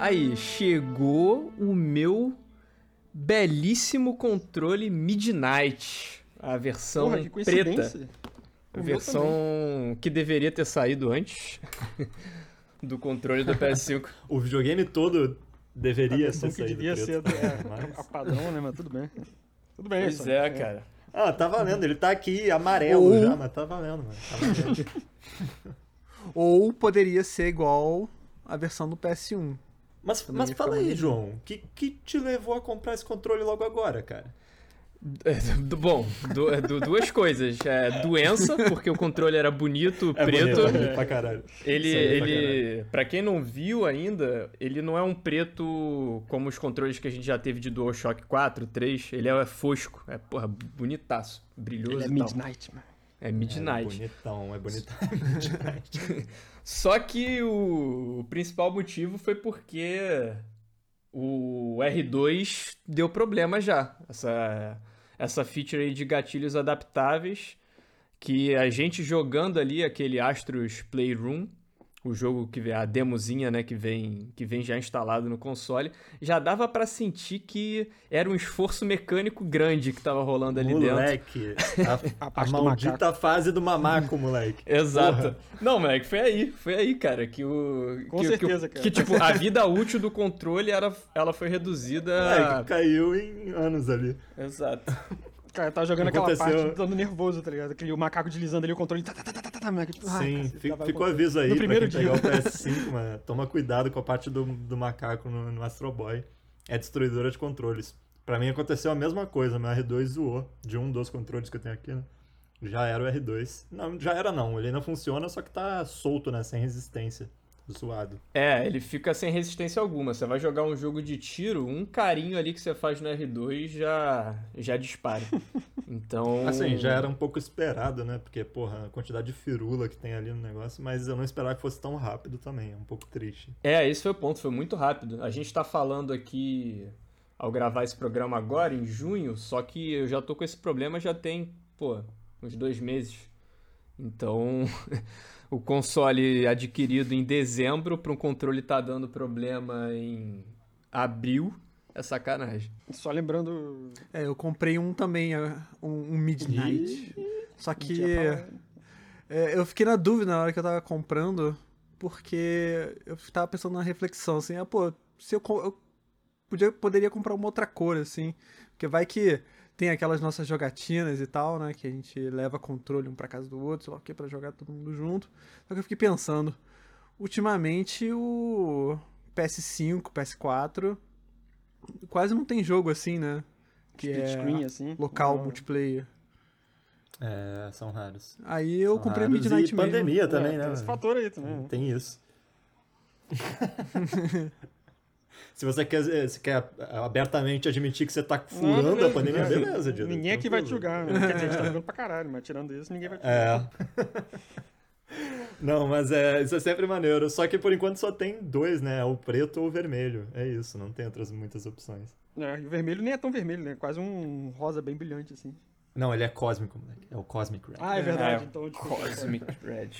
Aí, chegou o meu belíssimo controle Midnight. A versão Porra, que preta. A versão que deveria ter saído antes do controle do PS5. O videogame todo deveria ter que saído devia preto. ser do, é, Mas- a padrão, né? Mas tudo bem. Tudo bem, Pois Sony. é, cara. Ah, tá valendo. Ele tá aqui amarelo Ou- já, mas tá valendo, mano. Tá valendo. Ou poderia ser igual a versão do PS1. Mas, Também mas fala aí. João. O que, que te levou a comprar esse controle logo agora, cara? É, du- Bom, du- é, du- duas coisas. É, doença, porque o controle era bonito, É preto. bonito, é bonito pra caralho. Ele, é pra ele, pra quem não viu ainda, ele não é um preto como os controles que a gente já teve de DualShock 4, 3. Ele é fosco, é porra, bonitaço, brilhoso Ele é. Midnight, mano. É É Midnight. bonitão, é bonitão. Midnight. Só que o, o principal motivo foi porque o R2 deu problema já. Essa, essa feature aí de gatilhos adaptáveis que a gente jogando ali aquele Astros Playroom, o jogo que vem a demozinha, né, que vem que vem já instalado no console, já dava pra sentir que era um esforço mecânico grande que tava rolando ali dentro. moleque. A, A a maldita fase do mamaco, moleque. Exato. Porra. Não, moleque, foi aí, foi aí, cara, que o. Com que, certeza, que, cara. Que, tipo, a vida útil do controle era, ela foi reduzida. Moleque, caiu em anos ali. Exato. Cara, eu tava jogando aquela Aconteceu- parte dando nervoso, tá ligado? Aquele macaco deslizando ali o controle. Tá, tá, tá, tá, tá, tá, moleque. Ah, Sim, cacete, fi- tava ficou aviso aí No pra primeiro dia. pegar o PS5, mano. Toma cuidado com a parte do, do macaco no, no Astro Boy. É destruidora de controles. Pra mim aconteceu a mesma coisa, meu R2 zoou de um dos controles que eu tenho aqui, né? Já era o R2. Não, já era não, ele ainda funciona, só que tá solto, né? Sem resistência. Zoado. É, ele fica sem resistência alguma. Você vai jogar um jogo de tiro, um carinho ali que você faz no R2 já, já dispara. Então. Assim, já era um pouco esperado, né? Porque, porra, a quantidade de firula que tem ali no negócio, mas eu não esperava que fosse tão rápido também. É um pouco triste. É, esse foi o ponto, foi muito rápido. A gente tá falando aqui ao gravar esse programa agora, em junho, só que eu já tô com esse problema já tem, pô, uns dois meses. Então, o console adquirido em dezembro para um controle tá dando problema em abril, é sacanagem. Só lembrando. É, eu comprei um também, é, um, um Midnight. Só a gente que é, eu fiquei na dúvida na hora que eu tava comprando, porque eu tava pensando na reflexão, assim, ah, pô, se eu, eu podia, poderia comprar uma outra cor, assim, porque vai que tem aquelas nossas jogatinas e tal, né, que a gente leva controle um pra casa do outro, sei lá o que, pra jogar todo mundo junto. Só que eu fiquei pensando, ultimamente o PS5, PS4, quase não tem jogo assim, né, que split é screen, assim. local Não. multiplayer. É, são raros. Aí eu São comprei raros Midnight e mesmo. pandemia É, também, tem né? esse mano? fator aí também. né? Tem isso. Se você quer, se quer abertamente admitir que você tá furando Não, a pandemia, beleza, Dido. Ninguém aqui vai te julgar. Né? Quer dizer, a gente tá jogando pra caralho, mas tirando isso, ninguém vai te julgar. É. Não, mas é, isso é sempre maneiro. Só que por enquanto só tem dois, né? O preto ou o vermelho. É isso, não tem outras muitas opções. É, e o vermelho nem é tão vermelho, né? Quase um rosa bem brilhante, assim. Não, ele é cósmico, moleque. É o Cosmic Red. Ah, é verdade. É, então. Cosmic Red.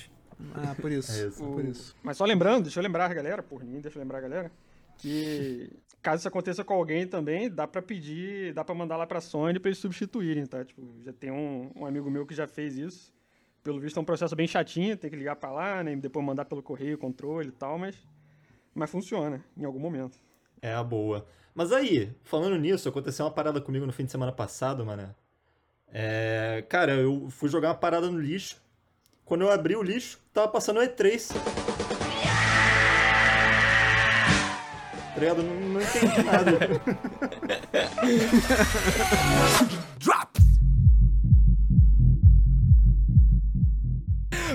Ah, por isso. É isso. Por isso. Mas só lembrando, deixa eu lembrar a galera, por ninguém deixa eu lembrar a galera, que caso isso aconteça com alguém também, dá pra pedir, dá pra mandar lá pra Sony pra eles substituírem, tá? Tipo, já tem um, um amigo meu que já fez isso. Pelo visto é um processo bem chatinho, tem que ligar pra lá, né? E depois mandar pelo correio, controle e tal, mas, mas funciona em algum momento. É a boa. Mas aí, falando nisso, aconteceu uma parada comigo no fim de semana passado, mano. É. Cara, eu fui jogar uma parada no lixo. Quando eu abri o lixo, tava passando o E3. Ligado? Não, não entendi nada.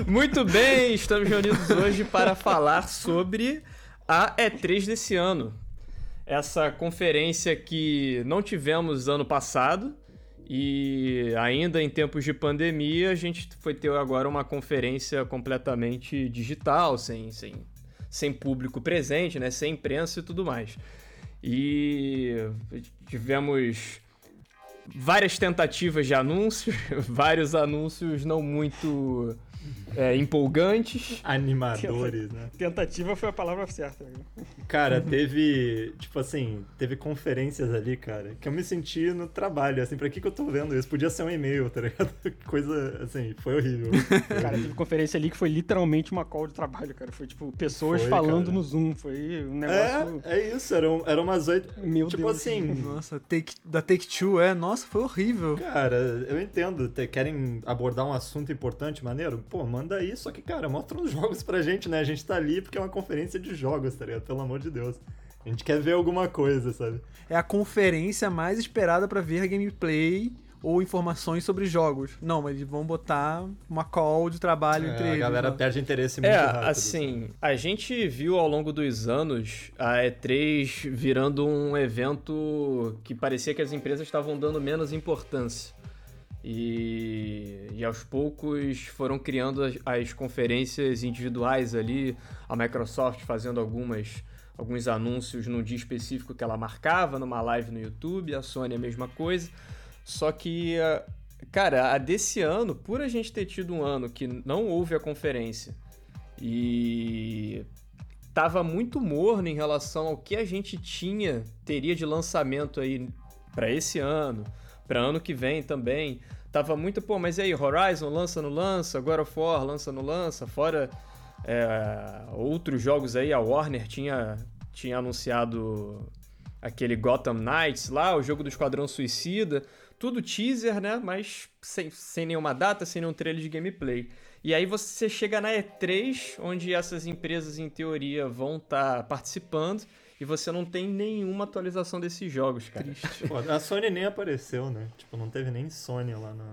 Muito bem, estamos reunidos hoje para falar sobre a E3 desse ano. Essa conferência que não tivemos ano passado e ainda em tempos de pandemia a gente foi ter agora uma conferência completamente digital, sem, sem, sem público presente, né, sem imprensa e tudo mais. E tivemos várias tentativas de anúncios, vários anúncios não muito é, empolgantes. Animadores, né? Tentativa foi a palavra certa. né? Cara, teve, tipo assim, teve conferências ali, cara, que eu me senti no trabalho, assim, pra que que eu tô vendo isso? Podia ser um e-mail, tá ligado? Coisa, assim, foi horrível. Cara, teve conferência ali que foi literalmente uma call de trabalho, cara. Foi, tipo, pessoas Foi, falando cara. no Zoom. Foi um negócio... É, é isso, eram, eram umas oito. Meu tipo Deus. assim, Nossa, take, da Take-Two, é. Nossa, foi horrível. cara, eu entendo, te- querem abordar um assunto importante, maneiro? Pô, manda aí, só que, cara, mostra uns jogos pra gente, né? A gente tá ali porque é uma conferência de jogos, tá ligado? Pelo amor de Deus. A gente quer ver alguma coisa, sabe? É a conferência mais esperada pra ver gameplay ou informações sobre jogos. Não, mas eles vão botar uma call de trabalho entre É, a eles. galera né? perde interesse muito É, rápido. assim, a gente viu ao longo dos anos a E3 virando um evento que parecia que as empresas estavam dando menos importância. E, e aos poucos foram criando as, as conferências individuais ali, a Microsoft fazendo algumas alguns anúncios num dia específico que ela marcava, numa live no YouTube, a Sony a mesma coisa. Só que, cara, a desse ano, por a gente ter tido um ano que não houve a conferência e tava muito morno em relação ao que a gente tinha, teria de lançamento aí para esse ano, para ano que vem também. Tava muito, pô, mas e aí, Horizon lança no lança, God of lança no lança, fora é, outros jogos aí, a Warner tinha, tinha anunciado aquele Gotham Knights lá, o jogo do Esquadrão Suicida, tudo teaser, né? Mas sem, sem nenhuma data, sem nenhum trailer de gameplay. E aí você chega na E3, onde essas empresas, em teoria, vão estar participando, e você não tem nenhuma atualização desses jogos, cara. Pô, a Sony nem apareceu, né? Tipo, não teve nem Sony lá na.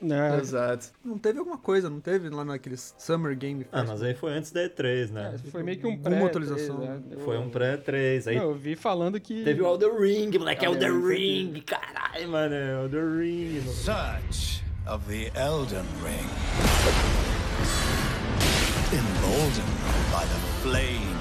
né? Exato. Não teve alguma coisa, não teve lá naqueles Summer Game Ah, Fest? mas aí foi antes da E3, né? É, foi meio que um pré atualização. né? Eu- Foi um pré-3. Aí Não, eu vi falando que... teve o Elder Ring, moleque. Elden Elder Ring. Ring, caralho, mano. Elder Ring. Search of the Elden Ring. Emboldened by the flame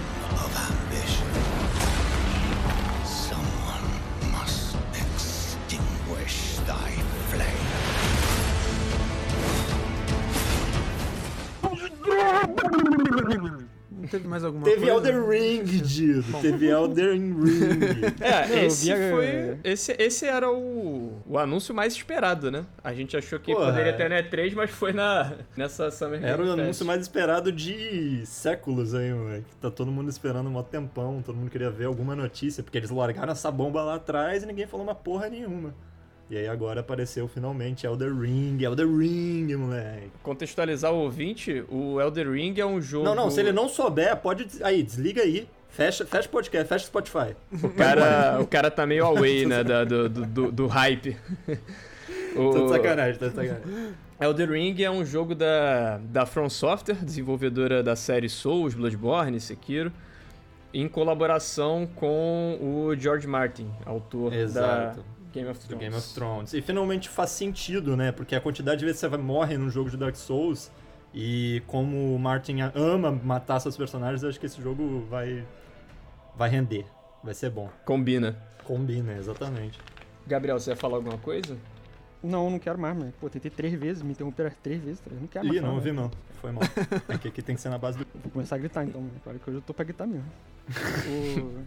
Não teve mais alguma Teve coisa? Elder Ring, Dido. Teve Elden Ring. É, Não, esse a- foi. Esse, esse era o, o anúncio mais esperado, né? A gente achou que Porra, poderia é. ter na E3, mas foi na, nessa Summer Era o Game Fest. anúncio mais esperado de séculos aí, moleque. Tá todo mundo esperando um tempão, todo mundo queria ver alguma notícia, porque eles largaram essa bomba lá atrás e ninguém falou uma porra nenhuma. E aí agora apareceu finalmente Elder Ring, Elder Ring, moleque. Contextualizar o ouvinte, o Elder Ring é um jogo. Não, não, se ele não souber, pode. Aí, desliga aí. Fecha, fecha o podcast, fecha o Spotify. O cara, o cara tá meio away, né? da- do, do, do hype. O- Tô de sacanagem, tô de sacanagem. Elder Ring é um jogo da, da From Software, desenvolvedora da série Souls, Bloodborne, Sekiro, em colaboração com o George Martin, autor Exato. da Game of Do Thrones. Game of Thrones. E finalmente faz sentido, né? Porque a quantidade de vezes que você morre num jogo de Dark Souls e como o Martin ama matar seus personagens, eu acho que esse jogo vai vai render. Vai ser bom. Combina. Combina, exatamente. Gabriel, você ia falar alguma coisa? Não, não quero mais, mano. Pô, tentei três vezes, me interromperam três vezes, tá? Não quero mais Ih, não ouvi né? não. Foi mal. É que aqui tem que ser na base do. Vou começar a gritar então, mano. Claro que hoje eu tô pra gritar mesmo. O-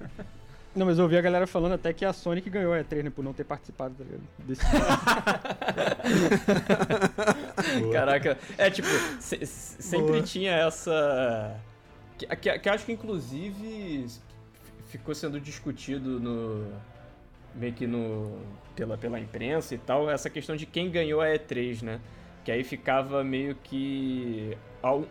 Não, mas eu ouvi a galera falando até que a Sony que ganhou a E3, né? Por não ter participado, tá ligado? Desse... Caraca, é tipo, se- se- sempre Boa. tinha essa. Que, que, que acho que inclusive ficou sendo discutido no. meio que no. Pela, pela imprensa e tal, essa questão de quem ganhou a E3, né? Que aí ficava meio que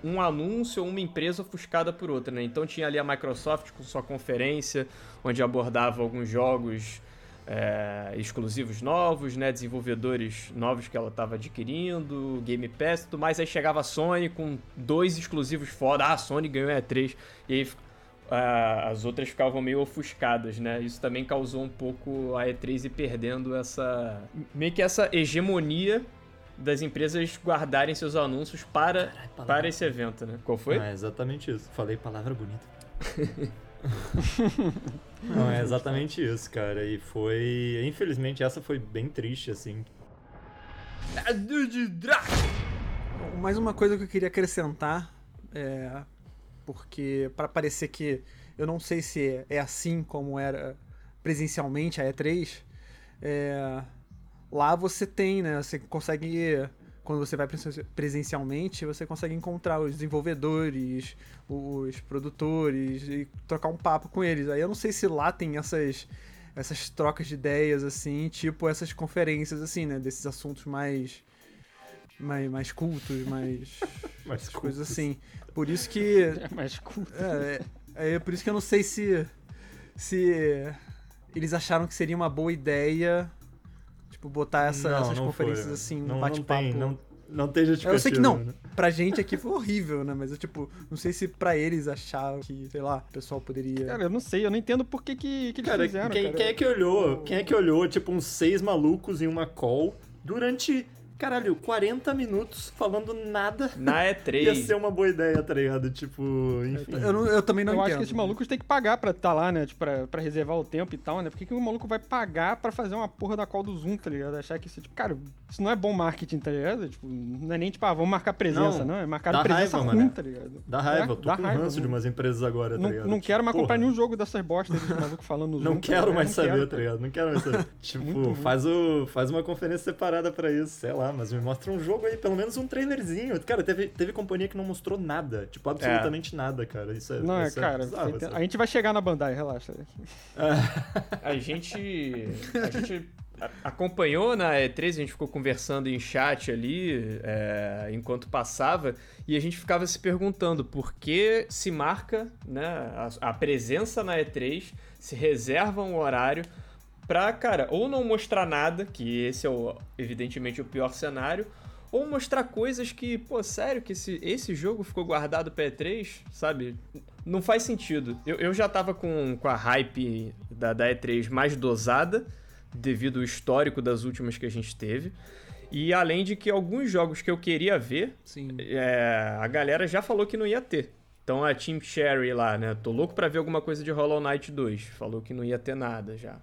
um anúncio ou uma empresa ofuscada por outra, né? Então tinha ali a Microsoft com sua conferência, onde abordava alguns jogos é, exclusivos novos, né? Desenvolvedores novos que ela estava adquirindo, Game Pass e tudo mais. Aí chegava a Sony com dois exclusivos foda. Ah, a Sony ganhou a E3. E aí ah, as outras ficavam meio ofuscadas, né? Isso também causou um pouco a E3 ir perdendo essa. meio que essa hegemonia das empresas guardarem seus anúncios para, palavra. para esse evento, né? Qual foi? Ah, é exatamente isso. Falei palavra bonita. Não, é exatamente isso, cara. E foi. Infelizmente, essa foi bem triste, assim. Mais uma coisa que eu queria acrescentar, é, porque para parecer que eu não sei se é, é assim como era presencialmente a E3. É, lá você tem, né? Você consegue. Quando você vai presen- presencialmente, você consegue encontrar os desenvolvedores, os produtores e trocar um papo com eles. Aí eu não sei se lá tem essas essas trocas de ideias assim, tipo essas conferências assim, né, desses assuntos mais mais, mais cultos, mais Mais coisas assim. Por isso que É mais culto. é, é, é por isso que eu não sei se se eles acharam que seria uma boa ideia tipo botar essa- Não, essas não conferências foi. assim, um não bate-papo. tem, não, não tem justificativa. Eu sei que não. né? Pra gente aqui foi horrível, né? Mas eu, tipo, não sei se pra eles achavam que, sei lá, o pessoal poderia. Cara, eu não sei, eu não entendo por que, que, que eles Cara, fizeram, quem, cara. quem é que olhou? Quem é que olhou, tipo, uns seis malucos em uma call durante, caralho, 40 minutos falando nada? Na Ia E3. ser uma boa ideia, tá ligado? Tipo, enfim. eu, não- eu também não eu entendo. acho que esses malucos têm que pagar pra estar lá, né? Tipo, pra, pra reservar o tempo e tal, né? Por que, que um maluco vai pagar pra fazer uma porra da call do Zoom, tá ligado? Achar que isso, tipo, cara, isso não é bom marketing, tá ligado? Tipo, não é nem tipo, ah, vamos marcar presença, Não, não. É marcar dá presença raiva, ruim, mané. tá ligado? Dá raiva, É, eu tô dá com raiva, ranço de não- umas empresas agora, tá Não, ligado? não Tipo, quero mais porra, comprar nenhum jogo dessas bostas desse maluco falando no Zoom. Não tá quero ligado? mais Não saber, quero, tá ligado? Não quero mais saber. tipo, faz, o, faz uma conferência separada pra isso, sei lá, mas me mostra um jogo aí, pelo menos um trailerzinho. Cara, teve, teve companhia que não mostrou nada, tipo, absolutamente nada, cara. Isso é. Não, é, isso cara, bizarro, você tem- assim. a gente vai chegar na Bandai, relaxa. A gente. A gente acompanhou na E3, a gente ficou conversando em chat ali é, enquanto passava, e a gente ficava se perguntando por que se marca né, a, a presença na E3, se reserva um horário pra, cara, ou não mostrar nada, que esse é o, evidentemente o pior cenário, ou mostrar coisas que, pô, sério, que esse, esse jogo ficou guardado pra E3, sabe? Não faz sentido. Eu, eu já tava com, com a hype da, da E3 mais dosada, devido ao histórico das últimas que a gente teve. E além de que alguns jogos que eu queria ver, Sim. é, a galera já falou que não ia ter. Então a Team Cherry lá, né? Tô louco pra ver alguma coisa de Hollow Knight 2. Falou que não ia ter nada já.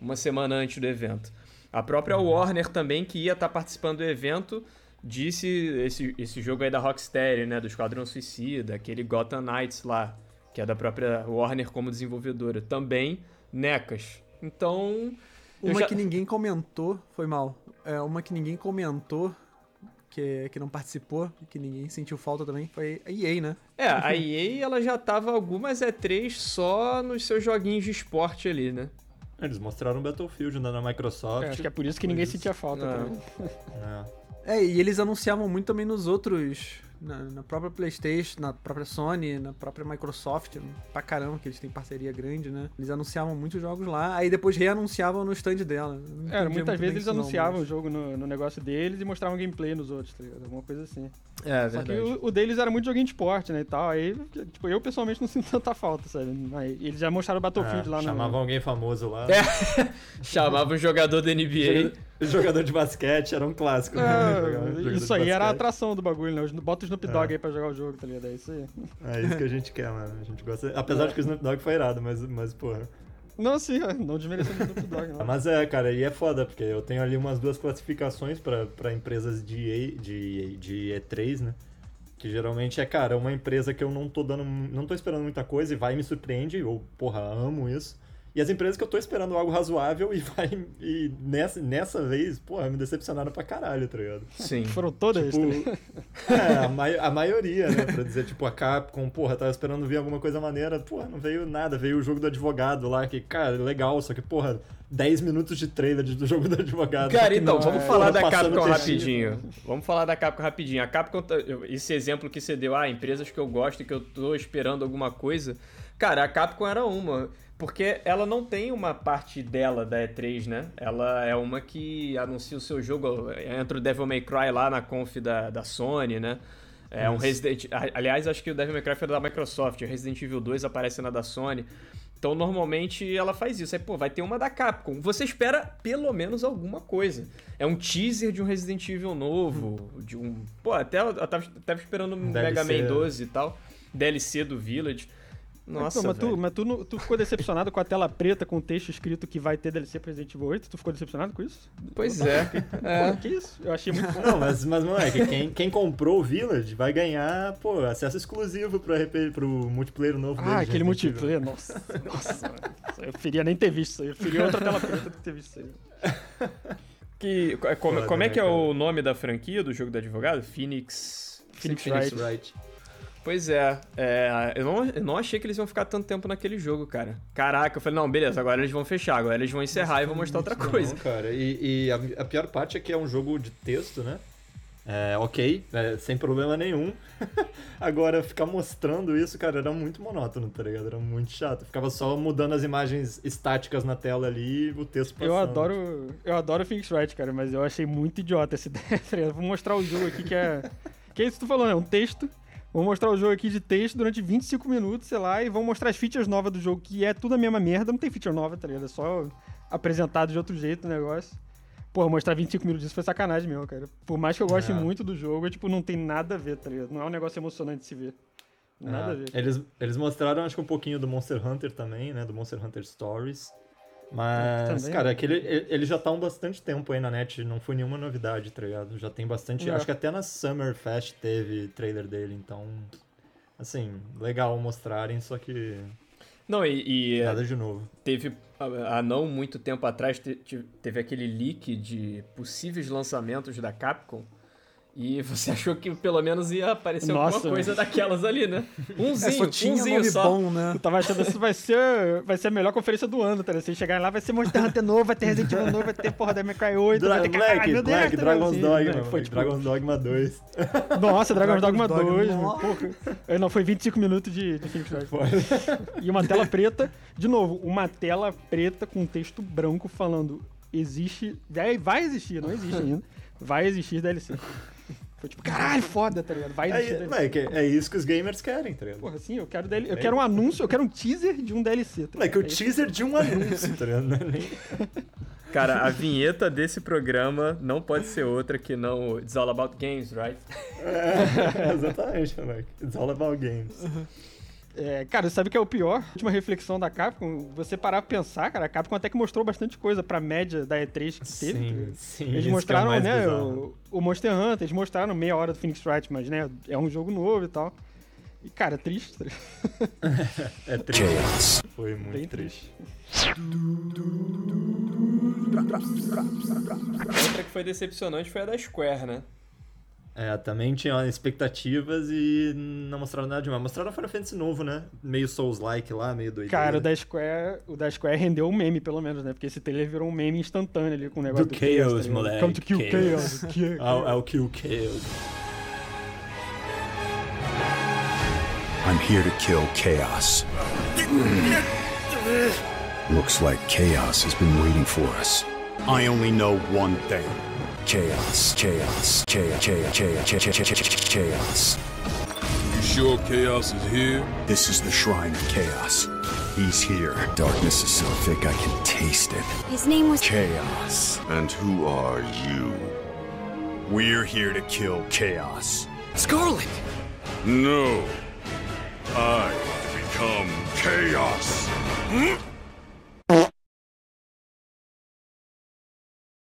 Uma semana antes do evento. A própria Warner também, que ia estar participando do evento, disse esse, esse jogo aí da Rocksteady, né? Do Esquadrão Suicida, aquele Gotham Knights lá, que é da própria Warner como desenvolvedora. Também, necas. Então. Uma já- que ninguém comentou, foi mal. É, uma que ninguém comentou, que, que não participou, que ninguém sentiu falta também, foi a EA, né? É, a EA ela já tava algumas E3 só nos seus joguinhos de esporte ali, né? Eles mostraram o Battlefield né, na Microsoft. É, acho que é por isso que ninguém Isso. sentia falta também. É. É, e eles anunciavam muito também nos outros. Na, na própria PlayStation, na própria Sony, na própria Microsoft, pra caramba, que eles têm parceria grande, né? Eles anunciavam muitos jogos lá, aí depois reanunciavam no stand dela. É, muitas muito vezes eles isso não, anunciavam mas- o jogo no, no negócio deles e mostravam gameplay nos outros, tá ligado? Alguma coisa assim. É, Só que o, o deles era muito joguinho de esporte, né, e tal. Aí, tipo, eu pessoalmente não sinto tanta falta, sabe? Aí, eles já mostraram o Battlefield É, lá no... chamavam alguém famoso lá. É. Chamava um jogador da NBA. O jogador de basquete era um clássico. né? É, jogador isso aí era a atração do bagulho, né? Bota o Snoop Dogg É. aí pra jogar o jogo, tá ligado? É isso aí. É isso que a gente quer, mano. A gente gosta. Apesar de que o Snoop Dogg foi irado, mas, mas porra. Não, sim, não desmerecendo o Snoop Dogg, não. Mas é, cara, e é foda, porque eu tenho ali umas duas classificações pra, pra empresas de, EA, de, de E3, né? Que geralmente é, cara, uma empresa que eu não tô dando. não tô esperando muita coisa e vai e me surpreende, ou, porra, amo isso. E as empresas que eu tô esperando algo razoável e vai. E nessa, nessa vez, porra, me decepcionaram pra caralho, tá ligado? Sim. Foram todas? Tipo, é, a, mai- a maioria, né? Pra dizer, tipo, a Capcom, porra, tava esperando vir alguma coisa maneira, porra, não veio nada. Veio o jogo do advogado lá, que, cara, legal, só que, porra, 10 minutos de trailer do jogo do advogado. Cara, então, não, vamos é, falar da Capcom textinho. rapidinho. Vamos falar da Capcom rapidinho. A Capcom, tá- esse exemplo que você deu, ah, empresas que eu gosto e que eu tô esperando alguma coisa. Cara, a Capcom era uma. Porque ela não tem uma parte dela da E3, né? Ela é uma que anuncia o seu jogo. Entra o Devil May Cry lá na conf da, da Sony, né? É um Resident. Aliás, acho que o Devil May Cry foi da Microsoft. O Resident Evil 2 aparece na da Sony. Então, normalmente, ela faz isso. Aí, pô, vai ter uma da Capcom. Você espera pelo menos alguma coisa. É um teaser de um Resident Evil novo, de um... Pô, até eu tava, tava esperando um DLC. Mega Man 12 e tal. DLC do Village. Nossa, Pô, mas tu, mas tu, não- tu ficou decepcionado com a tela preta com o texto escrito que vai ter DLC pra Resident Evil 8? Tu ficou decepcionado com isso? Pois é. Pô, é. que isso? Eu achei muito bom. Não, mas, mas moleque, quem, quem comprou o Village vai ganhar, pô, acesso exclusivo pro, RP, pro multiplayer novo dele. Ah, aquele multiplayer, nossa. Nossa. Eu preferia nem ter visto isso aí. Eu preferia outra tela preta do que ter visto isso aí. Que, co- como, Foda, como é né, que é cara? o nome da franquia do jogo do advogado? Phoenix. Phoenix Phoenix Wright. Wright. Pois é, é, eu, não, eu não achei que eles iam ficar tanto tempo naquele jogo, cara. Caraca, eu falei, não, beleza, agora eles vão fechar, agora eles vão encerrar e vão mostrar outra coisa. Não, cara, e, e a, a pior parte é que é um jogo de texto, né? É, ok, é, sem problema nenhum. Agora, ficar mostrando isso, cara, era muito monótono, tá ligado? Era muito chato. Ficava só mudando as imagens estáticas na tela ali e o texto passando. Eu adoro, eu adoro Phoenix Wright, cara, mas eu achei muito idiota essa ideia. tá ligado? Vou mostrar o jogo aqui que é. Que é isso que tu falou, né? Um texto. Vou mostrar o jogo aqui de texto durante 25 minutos, sei lá, e vão mostrar as features novas do jogo, que é tudo a mesma merda. Não tem feature nova, tá ligado? É só apresentado de outro jeito o negócio. Porra, mostrar 25 minutos disso foi sacanagem mesmo, cara. Por mais que eu goste É. muito do jogo, tipo, não tem nada a ver, tá ligado? Não é um negócio emocionante de se ver. Nada É, a ver. Eles, eles mostraram, acho que um pouquinho do Monster Hunter também, né? Do Monster Hunter Stories. Mas, Também. cara, aquele, ele- eles já estão há bastante tempo aí na net, não foi nenhuma novidade, tá ligado? Já tem bastante. É. Acho que até na Summer Fest teve trailer dele, então. Assim, legal mostrarem, só que Não, e, e, nada de novo. teve, há não muito tempo atrás, te- te- teve aquele leak de possíveis lançamentos da Capcom. E você achou que pelo menos ia aparecer Nossa, alguma coisa daquelas ali, né? É, Umzinho, só tinha umzinho nome só. bom, né? Eu tava achando que isso vai ser, vai ser a melhor conferência do ano, tá ligado? Vocês chegarem lá, vai ser Monster Hunter novo, vai ter Resident Evil novo, vai ter porra da Cry 8, Dra vai ter Black, caralho, Deus, Black, tá ligado? Dragon's Assim, Dogma, né? Foi tipo, Dragon's Dogma 2. nossa, Dragon's Dogma Dragon's Dogma, 2, nossa. porra. É, Não, foi 25 minutos de, de. Foi. E uma tela preta, de novo, uma tela preta com texto branco falando existe, vai existir, não existe ainda, vai existir DLC. Foi tipo, caralho, foda, tá ligado? Vai É, DLC. moleque, é isso que os gamers querem, tá ligado? Porra, sim, eu quero, DL... eu quero um anúncio, eu quero um teaser de um DLC. Tá o ligado? É isso. teaser de um anúncio, tá ligado? É. Cara, a vinheta desse programa não pode ser outra que não o It's All About Games, right? É, exatamente, moleque. It's all about games. É, cara, sabe o que é o pior? A última reflexão da Capcom, você parar pra pensar, cara, a Capcom até que mostrou bastante coisa pra média da E3 que teve. Sim, sim. Eles isso que é mostraram, mais né, o, o Monster Hunter, eles mostraram meia hora do Phoenix Wright, mas, né, é um jogo novo e tal. E, cara, é triste, tá? É triste. Foi muito bem triste. triste. Outra que foi decepcionante foi a da Square, né? É, também tinha expectativas e não mostraram nada demais. Mostraram Final Fantasy novo, né? Meio Souls-like lá, meio doido. Cara, o da Square, o da Square rendeu um meme, pelo menos, né? Porque esse trailer virou um meme instantâneo ali com o negócio Do do, Chaos, tá ligado? moleque, Come to kill Chaos. Chaos. Chaos. É, o- é o Kill Chaos. I'm here to kill chaos. Looks like chaos has been waiting for us. I only know one thing. Chaos, chaos, chaos, chaos, chaos, chaos, chaos, chaos. You sure chaos is here? This is the shrine of chaos. He's here. Darkness is so thick I can taste it. His name was. Chaos. And who are you? We're here to kill chaos. Scarlet! No. I become chaos.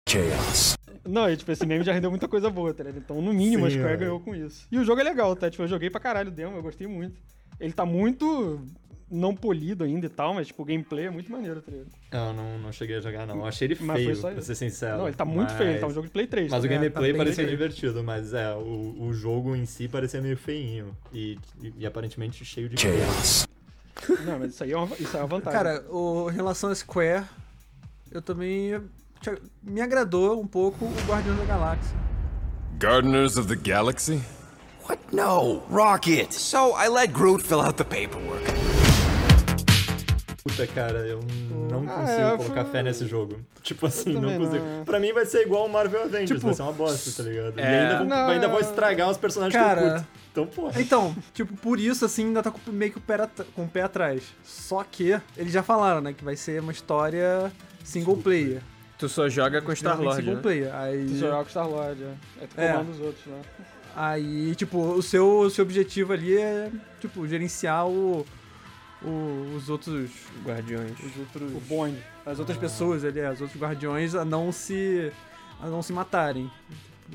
Chaos. Não, e, tipo, esse meme já rendeu muita coisa boa, tá ligado? Então, no mínimo, a Sim, Square é. ganhou com isso. E o jogo é legal, tá? Tipo, eu joguei pra caralho o demo, eu gostei muito. Ele tá muito não polido ainda e tal, mas, tipo, o gameplay é muito maneiro, tá ligado? Eu não, não cheguei a jogar, não. Eu achei ele Mas foi feio, só pra ser sincero. Não, ele tá muito mas... feio, ele tá um jogo de Play 3. Mas tá o gameplay Tá parecia divertido, mas é, o, o jogo em si parecia meio feinho. E, e, e aparentemente cheio de Chaos. Não, mas isso aí é uma, isso é uma vantagem. Cara, o, em relação a Square, eu também. Me agradou um pouco o Guardião da Galáxia. Gardeners of the Galaxy? What? No, Rocket. So I let Groot fill out the paperwork. Puta, cara, eu não Ah, consigo é, colocar foi- fé nesse jogo. Tipo assim, não consigo. não. Pra mim vai ser igual o Marvel Avengers, Tipo, vai ser uma bosta, tá ligado? E é- ainda vão, Não, ainda vão é- estragar os personagens que eu Cara, curto. Então, porra. Então, tipo, por isso, assim, ainda tá com, meio que o pé, com o pé atrás. Só que, eles já falaram, né, que vai ser uma história single player. Tu só joga com Star-Lord, né? player. Aí, Tu jogar com Star-Lord, é. Aí tu É. comanda os outros, né? aí tipo, o seu, o seu objetivo ali é, tipo, gerenciar o, o- os outros. Guardiões. Os outros. O bonde. As outras pessoas ali, os outros guardiões a não se. a não se matarem.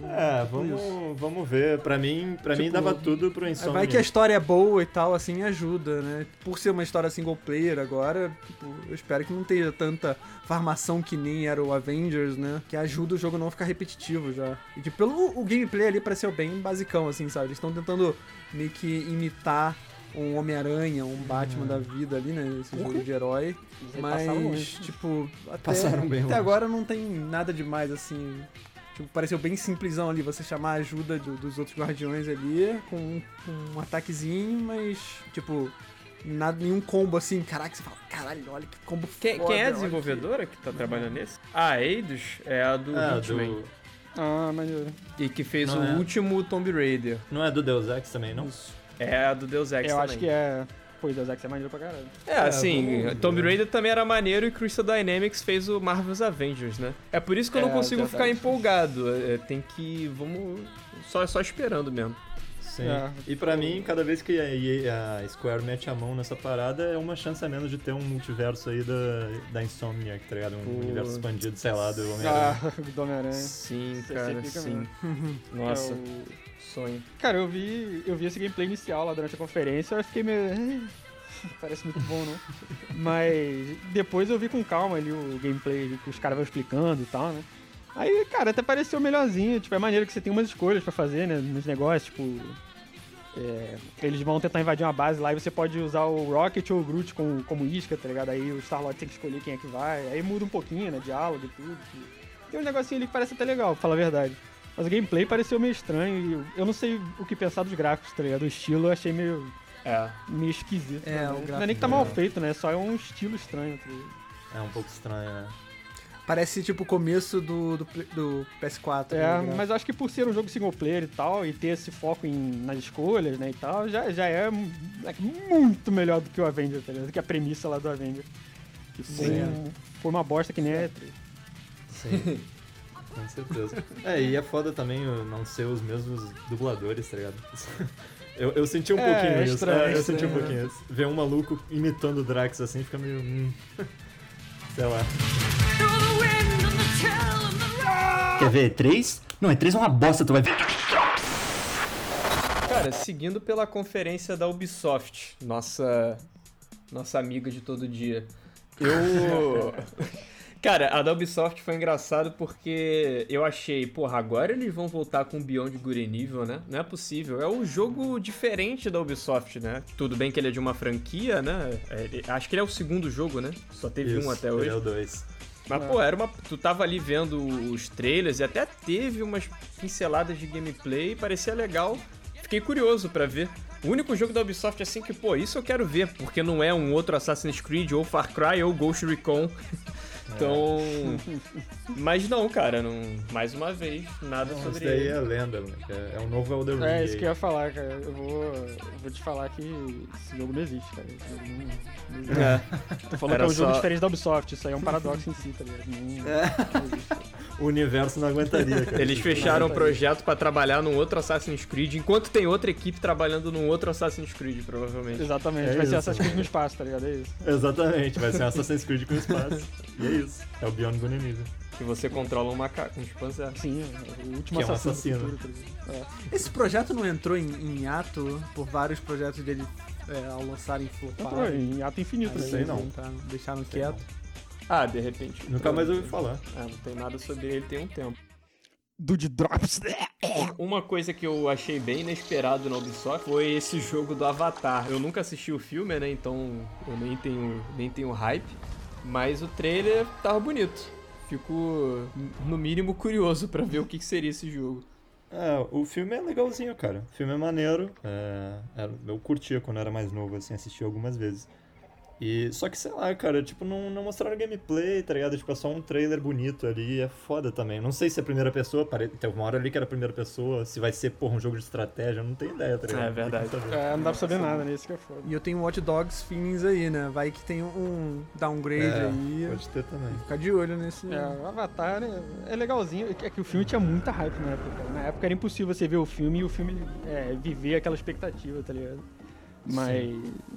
É, vamos, vamos ver. Pra mim, pra mim Tipo, dava tudo pro Aí Insomniac. Vai que a história é boa e tal, assim, ajuda, né? Por ser uma história single player agora, tipo, eu espero que não tenha tanta farmação que nem era o Avengers, né? Que ajuda o jogo a não ficar repetitivo já. E tipo, pelo o gameplay ali pareceu bem basicão, assim, sabe? Eles estão tentando meio que imitar um Homem-Aranha, um Batman da vida ali, né? Esse jogo de herói. Eles Mas, tipo, até, Passaram bem até agora não tem nada demais, assim. Tipo, pareceu bem simplesão ali, você chamar a ajuda do- dos outros guardiões ali, com, um- com um ataquezinho, mas, tipo, nada, nenhum combo assim, caraca, você fala, caralho, olha que combo Quem, foda, quem é a desenvolvedora que tá trabalhando nesse? A Eidos é a do É, Hitman. do- Ah, maneiro. E que fez Não o é. último Tomb Raider. Não é do Deus Ex também, não? É a do Deus Ex Eu também. acho que é. Pô, Deus Ex é maneiro pra caralho. É, assim, vamos ver. Tomb Raider também era maneiro e Crystal Dynamics fez o Marvel's Avengers, né? É por isso que eu não É, consigo ficar empolgado. É, tem que. Vamos. Só, só esperando mesmo. Sim. É. E pra mim, cada vez que a, EA a Square mete a mão nessa parada, é uma chance a menos de ter um multiverso aí da, da Insomniac, tá ligado? Um Pô. universo expandido, sei lá, do Homem-Aranha. Ah, do Homem-Aranha. Sim, Você- cara, sim. mesmo. Nossa, É o- sonho. Cara, eu vi, eu vi esse gameplay inicial lá durante a conferência, eu fiquei meio. "Eh, Parece muito bom, não? Mas depois eu vi com calma ali o gameplay que os caras vão explicando e tal, né? Aí, cara, até pareceu melhorzinho. Tipo, é maneiro que você tem umas escolhas pra fazer, né? Nos negócios, tipo. é, eles vão tentar invadir uma base lá e você pode usar o Rocket ou o Groot como, como isca, tá ligado? Aí o Star-Lord tem que escolher quem é que vai. Aí muda um pouquinho, né? Diálogo e tudo. Tem um negocinho ali que parece até legal, pra falar a verdade. Mas o gameplay pareceu meio estranho e eu- não sei o que pensar dos gráficos, tá ligado? O estilo eu achei meio, É. meio esquisito. É, né? o Não é gráfico nem que tá é- mal feito, né? Só é um estilo estranho. Tá ligado? É um pouco estranho, né? Parece tipo o começo do, do, do PS4. É, né? mas eu acho que por ser um jogo single player e tal, e ter esse foco em, nas escolhas, né, e tal, já, já é é muito melhor do que o Avenger, tá ligado? Do que a premissa lá do Avenger. Que foi, Sim. um- foi uma bosta que nem é. Sim. Com certeza. É, e é foda também não ser os mesmos dubladores, tá ligado? Eu, eu senti um É, pouquinho é isso. estranho, é, é eu senti um pouquinho isso. Ver um maluco imitando o Drax assim fica meio. hum. Sei lá. Quer ver E3? Não, E3 é uma bosta, tu vai ver. Cara, seguindo pela conferência da Ubisoft, nossa nossa amiga de todo dia. Eu Cara, a da Ubisoft foi engraçado porque eu achei, porra, agora eles vão voltar com Beyond Good and Evil, né? Não é possível. É um jogo diferente da Ubisoft, né? Tudo bem que ele é de uma franquia, né? É, ele- acho que ele é o segundo jogo, né? Só teve Isso, um até ele hoje. É o 2. Mas, pô, era uma. Tu tava ali vendo os trailers e até teve umas pinceladas de gameplay, parecia legal. Fiquei curioso pra ver. O único jogo da Ubisoft assim que, pô, isso eu quero ver, porque não é um outro Assassin's Creed, ou Far Cry, ou Ghost Recon. Então. Mas não, cara, não, mais uma vez, nada Isso sobre daí ele. é lenda, mano. É, é um novo Elder Ring. É isso aí. que eu ia falar, cara. Eu vou, eu vou te falar que esse jogo não existe, cara. Esse jogo não, não existe. É. Tô falando Era que é um jogo só- diferente da Ubisoft, isso aí é um paradoxo em si, tá ligado? Não, não existe. O universo não aguentaria, cara. Eles fecharam o projeto pra trabalhar num outro Assassin's Creed, enquanto tem outra equipe trabalhando num outro Assassin's Creed, provavelmente. Exatamente, É vai ser isso, Assassin's Creed no espaço, tá ligado? É isso. Exatamente, vai ser um Assassin's Creed com espaço. E é isso. É o Beyond Good and Evil. Que você controla um macaco, um chimpanzé. Sim, é o último Que é um assassino, assassino. do futuro, ligado? É. Esse projeto não entrou em, em ato por vários projetos dele é, ao lançarem Entrou floparem? em ato infinito, Não né? sei não. Tá, deixaram Sei quieto. Ah, de repente. Nunca mais ouvi falar. Ah, não tem nada sobre ele tem um tempo. Dude Drops. Uma coisa que eu achei bem inesperado na Ubisoft foi esse jogo do Avatar. Eu nunca assisti o filme, né? Então eu nem tenho, nem tenho hype. Mas o trailer tava bonito. Fico, no mínimo, curioso pra ver o que que seria esse jogo. É, o filme é legalzinho, cara. O filme é maneiro. É, era- eu curtia quando era mais novo, assim, assisti algumas vezes. E, só que, sei lá, cara, tipo, não, não mostraram gameplay, tá ligado? Tipo, é só um trailer bonito ali, é foda também. Não sei se é primeira pessoa, pare... teve uma hora ali que era primeira pessoa, se vai ser, porra, um jogo de estratégia, eu não tenho ideia, tá ligado? É verdade. Não tem. É, não dá pra saber nada nisso que é foda. E eu tenho Watch Dogs feelings aí, né? Vai que tem um downgrade É, aí. Pode ter também. Ficar de olho nesse. É, o Avatar é, é legalzinho. É que o filme tinha muita hype na época. Na época era impossível você ver o filme e o filme é, viver aquela expectativa, tá ligado? Mas,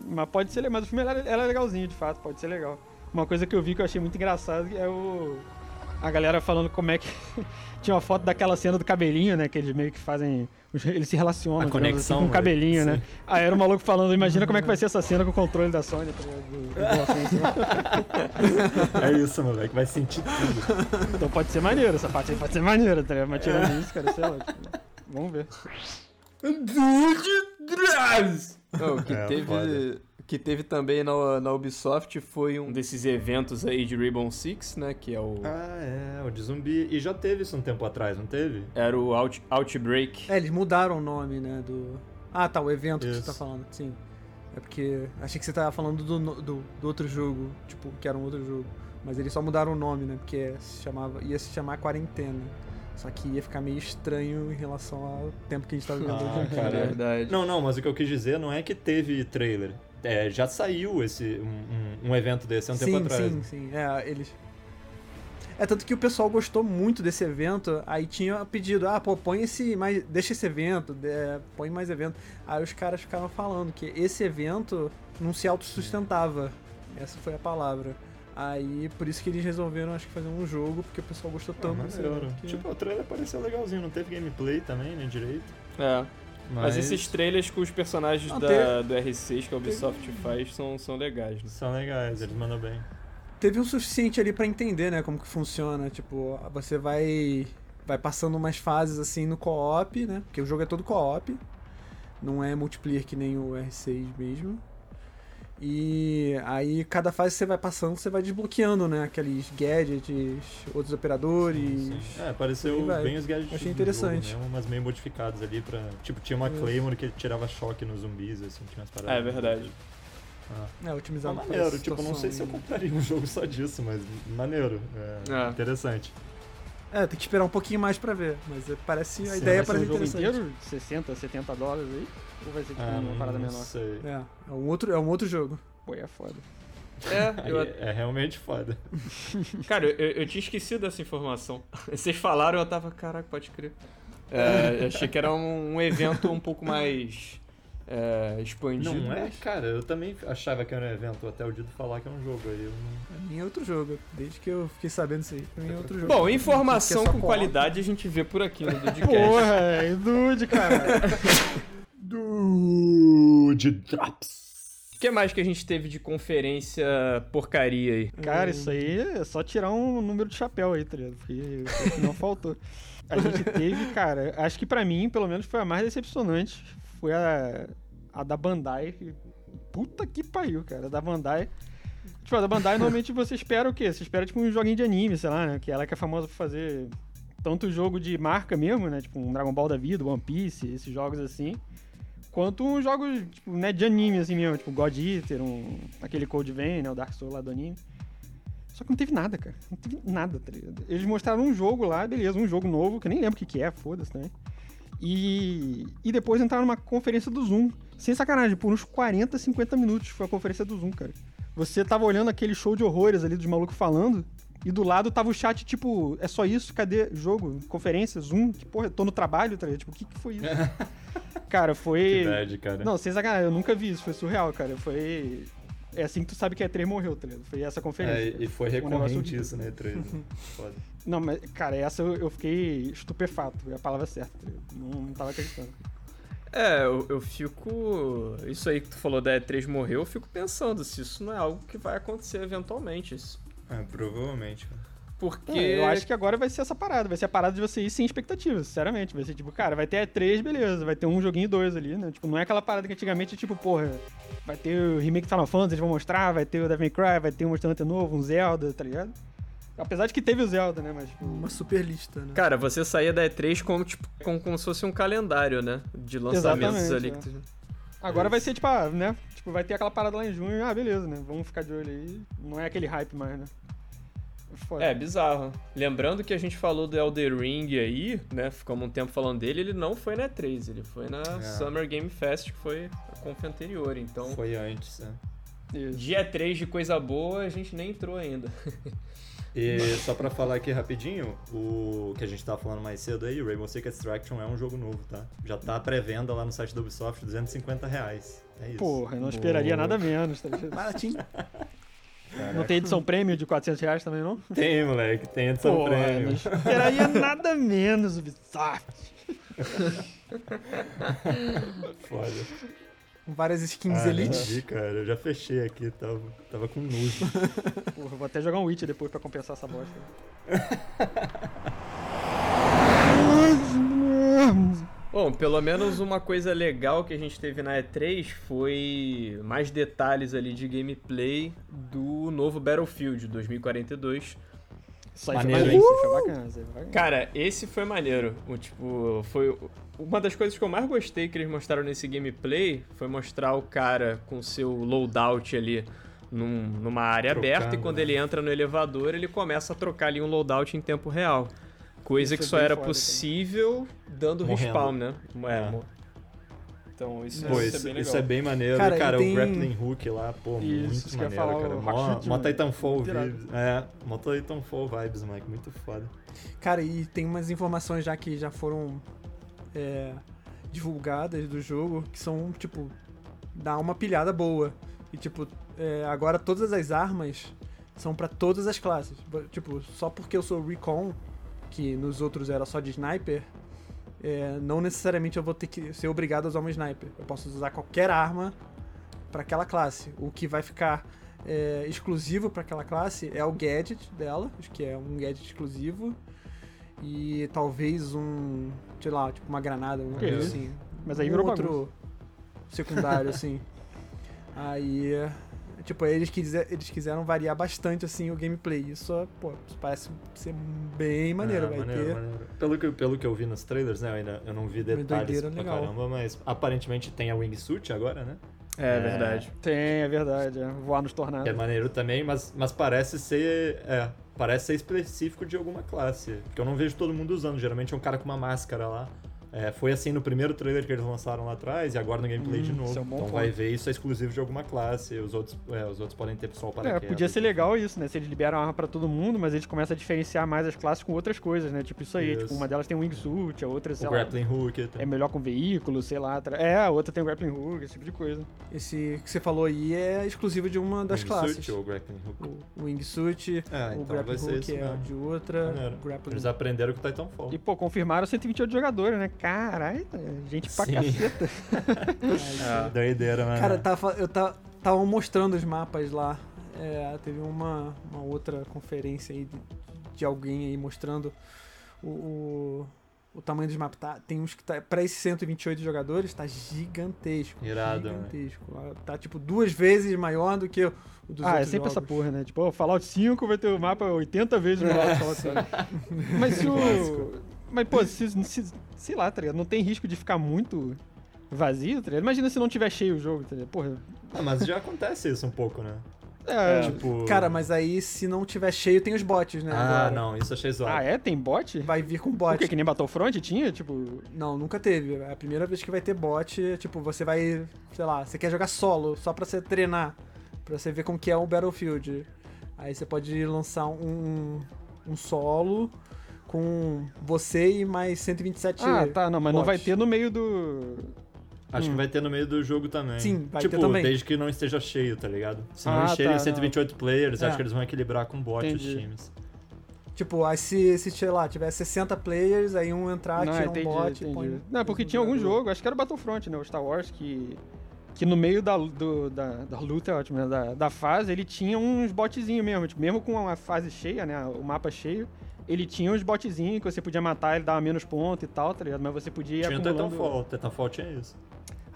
mas pode ser, mas o filme ela, ela é legalzinho, de fato, pode ser legal. Uma coisa que eu vi que eu achei muito engraçado é o a galera falando como é que tinha uma foto daquela cena do cabelinho, né, que eles meio que fazem, eles se relacionam A digamos conexão, assim, com o né? cabelinho, né? Sim. Aí era o maluco falando, imagina como é que vai ser essa cena com o controle da Sony, tá ligado? Do- do né? É isso, moleque. Vai sentir tudo. Então pode ser maneiro, essa parte aí pode ser maneira, tá ligado? Mas tirando isso, cara, sei lá, tipo, vamos ver. Não, o que, É, teve, foda. que teve também na, na Ubisoft foi um desses eventos aí de Rainbow Six, né? Que é o. Ah, é, o de zumbi. E já teve isso um tempo atrás, não teve? Era o Out, Outbreak. É, eles mudaram o nome, né, do... Ah, tá, o evento que Isso. você tá falando, sim. É porque achei que você tava falando do, do, do outro jogo, tipo, que era um outro jogo. Mas eles só mudaram o nome, né, porque se chamava, ia se chamar Quarentena. Só que ia ficar meio estranho em relação ao tempo que a gente tava vivendo Ah, hoje cara. Verdade. Não, não, mas o que eu quis dizer não é que teve trailer. É, já saiu esse um, um- evento desse há um tempo sim, atrás. sim, sim. É, eles. É tanto que o pessoal gostou muito desse evento, aí tinha pedido, ah, pô, põe esse mais. Deixa esse evento, de- põe mais evento. Aí os caras ficaram falando que esse evento não se autossustentava. Essa foi a palavra. Aí por isso que eles resolveram, acho que, fazer um jogo, porque o pessoal gostou Ah, tanto desse maneiro. que- Tipo, o trailer pareceu legalzinho, não teve gameplay também, né, direito. É. Mas, Mas, esses trailers com os personagens Não, da, do R6 que a Ubisoft faz são, são legais, né? são legais, eles mandam bem. teve o suficiente ali pra entender, né, como que funciona. Tipo, você vai vai passando umas fases assim no co-op, né? Porque o jogo é todo co-op. Não é multiplayer que nem o R6 mesmo. E aí cada fase que você vai passando, você vai desbloqueando, né, aqueles gadgets, outros operadores. É, pareceu Aí vai. bem os gadgets Achei interessante. jogo mesmo, mas meio modificados ali pra... Tipo, tinha uma É. Claymore que tirava choque nos zumbis, assim, tinha umas paradas. É verdade. É, É otimizado pra maneiro, tipo, não sei se eu compraria um jogo só disso, mas maneiro. É, É. interessante. É, tem que esperar um pouquinho mais pra ver, mas é- parece a Vai ideia ser um parece jogo interessante. inteiro, 60, 70 dólares aí? Ou vai ser tipo Ah, uma parada não menor? sei. É, é um outro, é um outro jogo. Pô, é foda. É, Aí eu, é, é realmente foda. cara, eu, eu tinha esquecido dessa informação. Vocês falaram, eu tava, caraca, pode crer. É, eu achei que era um, um evento um pouco mais é, expandido. Não é, cara, eu também achava que era um evento, até o Dido falar que é um jogo aí. Eu não... Pra mim é outro jogo. Desde que eu fiquei sabendo isso aí, pra mim é outro jogo. Bom, informação é com qualidade a gente vê por aqui no Dudcast. Porra, é Dude, cara. Dude Drops. O que mais que a gente teve de conferência porcaria aí? Cara, isso aí é só tirar um número de chapéu aí, tá ligado? Porque não faltou. A gente teve, cara, acho que pra mim, pelo menos, foi a mais decepcionante. Foi a, a da Bandai. que- Puta que pariu, cara. A da Bandai. Tipo, a da Bandai, normalmente você espera o quê? Você espera, tipo, um joguinho de anime, sei lá, né? Que ela que é famosa por fazer tanto jogo de marca mesmo, né? Tipo, um Dragon Ball da vida, One Piece, esses jogos assim. Quanto uns jogos, tipo, né, de anime, assim mesmo. Tipo, God Eater, um, aquele Code Vein, né? O Dark Souls lá do anime. Só que não teve nada, cara. Não teve nada, tá ligado? Eles mostraram um jogo lá, beleza, um jogo novo, que eu nem lembro o que, que é, foda-se também. E, e depois entraram numa conferência do Zoom. Sem sacanagem, por uns 40, 50 minutos foi a conferência do Zoom, cara. Você tava olhando aquele show de horrores ali dos malucos falando, e do lado tava o chat, tipo, é só isso? Cadê jogo? Conferência? Zoom? Que porra, tô no trabalho, tá ligado? Tipo, o que que foi isso? cara, foi. Que bad, cara. Não, sem sacanagem, eu nunca vi isso, foi surreal, cara. Foi. É assim que tu sabe que a E3 morreu, tá ligado? Foi essa conferência. É, e foi Um recorrente horrível. isso, né, 3 Foda. Não, mas, cara, essa eu, eu fiquei estupefato, é a palavra certa. tá ligado? Não, não tava acreditando. É, eu, eu fico. Isso aí que tu falou da E3 morreu, eu fico pensando se isso não é algo que vai acontecer eventualmente. Isso. É, provavelmente, cara. Porque. É, eu acho que agora vai ser essa parada, vai ser a parada de você ir sem expectativas, sinceramente. Vai ser tipo, cara, vai ter E3, beleza, vai ter um joguinho e dois ali, né? Tipo, não é aquela parada que antigamente, tipo, porra, vai ter o remake do Final Fantasy, eles vão mostrar, vai ter o Devil May Cry, vai ter um Monster Hunter novo, um Zelda, tá ligado? Apesar de que teve o Zelda, né? Mas, tipo, Uma super lista, né? Cara, você saía da E3 como, tipo, como, como se fosse um calendário, né? De lançamentos Exatamente, ali. é. Que tu... agora vai ser, tipo, ah, né? Tipo, vai ter aquela parada lá em junho, ah, beleza, né? Vamos ficar de olho aí. Não é aquele hype mais, né? Foda. É, bizarro. Lembrando que a gente falou do Elder Ring aí, né? Ficamos um tempo falando dele, ele não foi na E3, ele foi na É. Summer Game Fest, que foi a conf anterior. Então, Foi antes, né? Isso. dia 3 de coisa boa, a gente nem entrou ainda. E só pra falar aqui rapidinho, o que a gente tava falando mais cedo aí, Rainbow Six Extraction é um jogo novo, tá? Já tá à pré-venda lá no site da Ubisoft, 250 reais. É isso. Porra, eu não esperaria nada menos. Tá ligado? Baratinho. não tem edição prêmio de 400 reais também, não? Tem, moleque, tem edição Porra, prêmio. não esperaria nada menos, Ubisoft. Foda. Várias skins Ah, Elite. vi, cara. Eu já fechei aqui, tava, tava com nojo. Porra, vou até jogar um Witch depois pra compensar essa bosta. Bom, pelo menos uma coisa legal que a gente teve na E3 foi mais detalhes ali de gameplay do novo Battlefield 2042. Isso aí Maneiro, hein? foi bacana, aí foi bacana. Cara, esse foi maneiro. O, tipo, foi uma das coisas que eu mais gostei que eles mostraram nesse gameplay foi mostrar o cara com seu loadout ali num- numa área Trocando, aberta e quando né? ele entra no elevador, ele começa a trocar ali um loadout em tempo real. Coisa Isso que é só era possível dando Morrendo. respawn, né? É, É. Então, isso, Pô, isso isso, é bem isso legal. é bem maneiro. Cara, cara, tem- o grappling hook lá, pô, Isso, muito isso maneiro, falar, cara. Mó, mó Titanfall vibes. É, mó Titanfall vibes, Mike. Muito foda. Cara, e tem umas informações já que já foram é, divulgadas do jogo que são, tipo, dá uma pilhada boa. E, tipo, é, agora todas as armas são pra todas as classes. Tipo, só porque eu sou Recon, que nos outros era só de sniper, é, não necessariamente eu vou ter que ser obrigado a usar uma sniper. Eu posso usar qualquer arma pra aquela classe. O que vai ficar é, exclusivo pra aquela classe é o gadget dela, acho que é um gadget exclusivo. E talvez um, sei lá, tipo uma granada, um assim. Mas aí um virou outro secundário, assim. Aí, tipo, eles, quiser, eles quiseram variar bastante, assim, o gameplay. Isso, pô, isso parece ser bem maneiro. É, vai maneiro, ter maneiro. Pelo, que, pelo que eu vi nos trailers, né? Eu, ainda, eu não vi detalhes doideira pra legal. caramba, mas aparentemente tem a wingsuit agora, né? É verdade. Tem, é verdade. É. Voar nos tornados. é maneiro também, mas, mas parece ser. É, parece ser específico de alguma classe. Porque eu não vejo todo mundo usando. Geralmente é um cara com uma máscara lá. É, foi assim no primeiro trailer que eles lançaram lá atrás e agora no gameplay de novo. é um então ponto. vai ver isso é exclusivo de alguma classe. Os outros, é, os outros podem ter só o É, podia ser legal isso, né? Se eles liberam a arma pra todo mundo, mas eles começam a diferenciar mais as classes com outras coisas, né? Tipo isso aí, Isso. tipo, uma delas tem um wingsuit, a outra, sei O lá, grappling hook. é melhor com veículo, sei lá. tra- É, a outra tem o grappling hook, esse tipo de coisa. Esse que você falou aí é exclusivo de uma das wingsuit classes. ou grappling hook. O Wingsuit, É, o então Grappling vai ser Hook é mesmo. de outra. Grappling Eles aprenderam com o Titanfall. E, pô, confirmaram 128 jogadores, né? Caralho, gente pra Sim. caceta. Ah, Doideira, né? Cara, tava, eu tava, tava mostrando os mapas lá. É, teve uma, uma outra conferência aí de, de alguém aí mostrando o, o, o tamanho dos mapas. Tá, tem uns que tá. Pra esses 128 jogadores, tá gigantesco. Irado, né? Gigantesco. Tá tipo duas vezes maior do que o dos ah, é sempre essa jogos. porra, né? Tipo, o Fallout 5 vai ter o mapa 80 vezes maior que o Fallout 5. Mas se o. Mas, pô, se, se- sei lá, tá ligado? Não tem risco de ficar muito vazio, tá ligado? Imagina se não tiver cheio o jogo, tá ligado? Porra. Ah, mas já acontece isso um pouco, né? É, Tipo. Cara, mas aí se não tiver cheio, tem os bots, né? Ah, agora. não, isso achei zoado. Ah, é? Tem bot? Vai vir com O bot. quê? Que nem Battlefront tinha? Tipo. Não, nunca teve. É a primeira vez que vai ter bot. Tipo, você vai, sei lá, você quer jogar solo, só pra você treinar. Pra você ver como que é o Battlefield. Aí você pode lançar um, um solo com você e mais 127 Ah, tá, não, mas não vai ter no meio do. Acho que vai ter no meio do jogo também. Sim, vai ter tipo, também. desde que não esteja cheio, tá ligado? Se não Ah, encherem tá, 128 players, É. acho que eles vão equilibrar com bot os Entendi. times. Tipo, aí se, se, sei lá, tiver 60 players, aí um entrar, não, tira entendi, um bot entendi. e põe... Não, porque tinha algum jogo, acho que era o Battlefront, né? O Star Wars, que. Que no meio da, do, da, da luta, é ótimo, né? Da, da fase, ele tinha uns botzinhos mesmo. Tipo, mesmo com a fase cheia, né? O mapa cheio, ele tinha uns botzinhos que você podia matar, ele dava menos ponto e tal, tá ligado? Mas você podia ir Tinha o acumulando... Titanfall, o Titanfall tinha isso.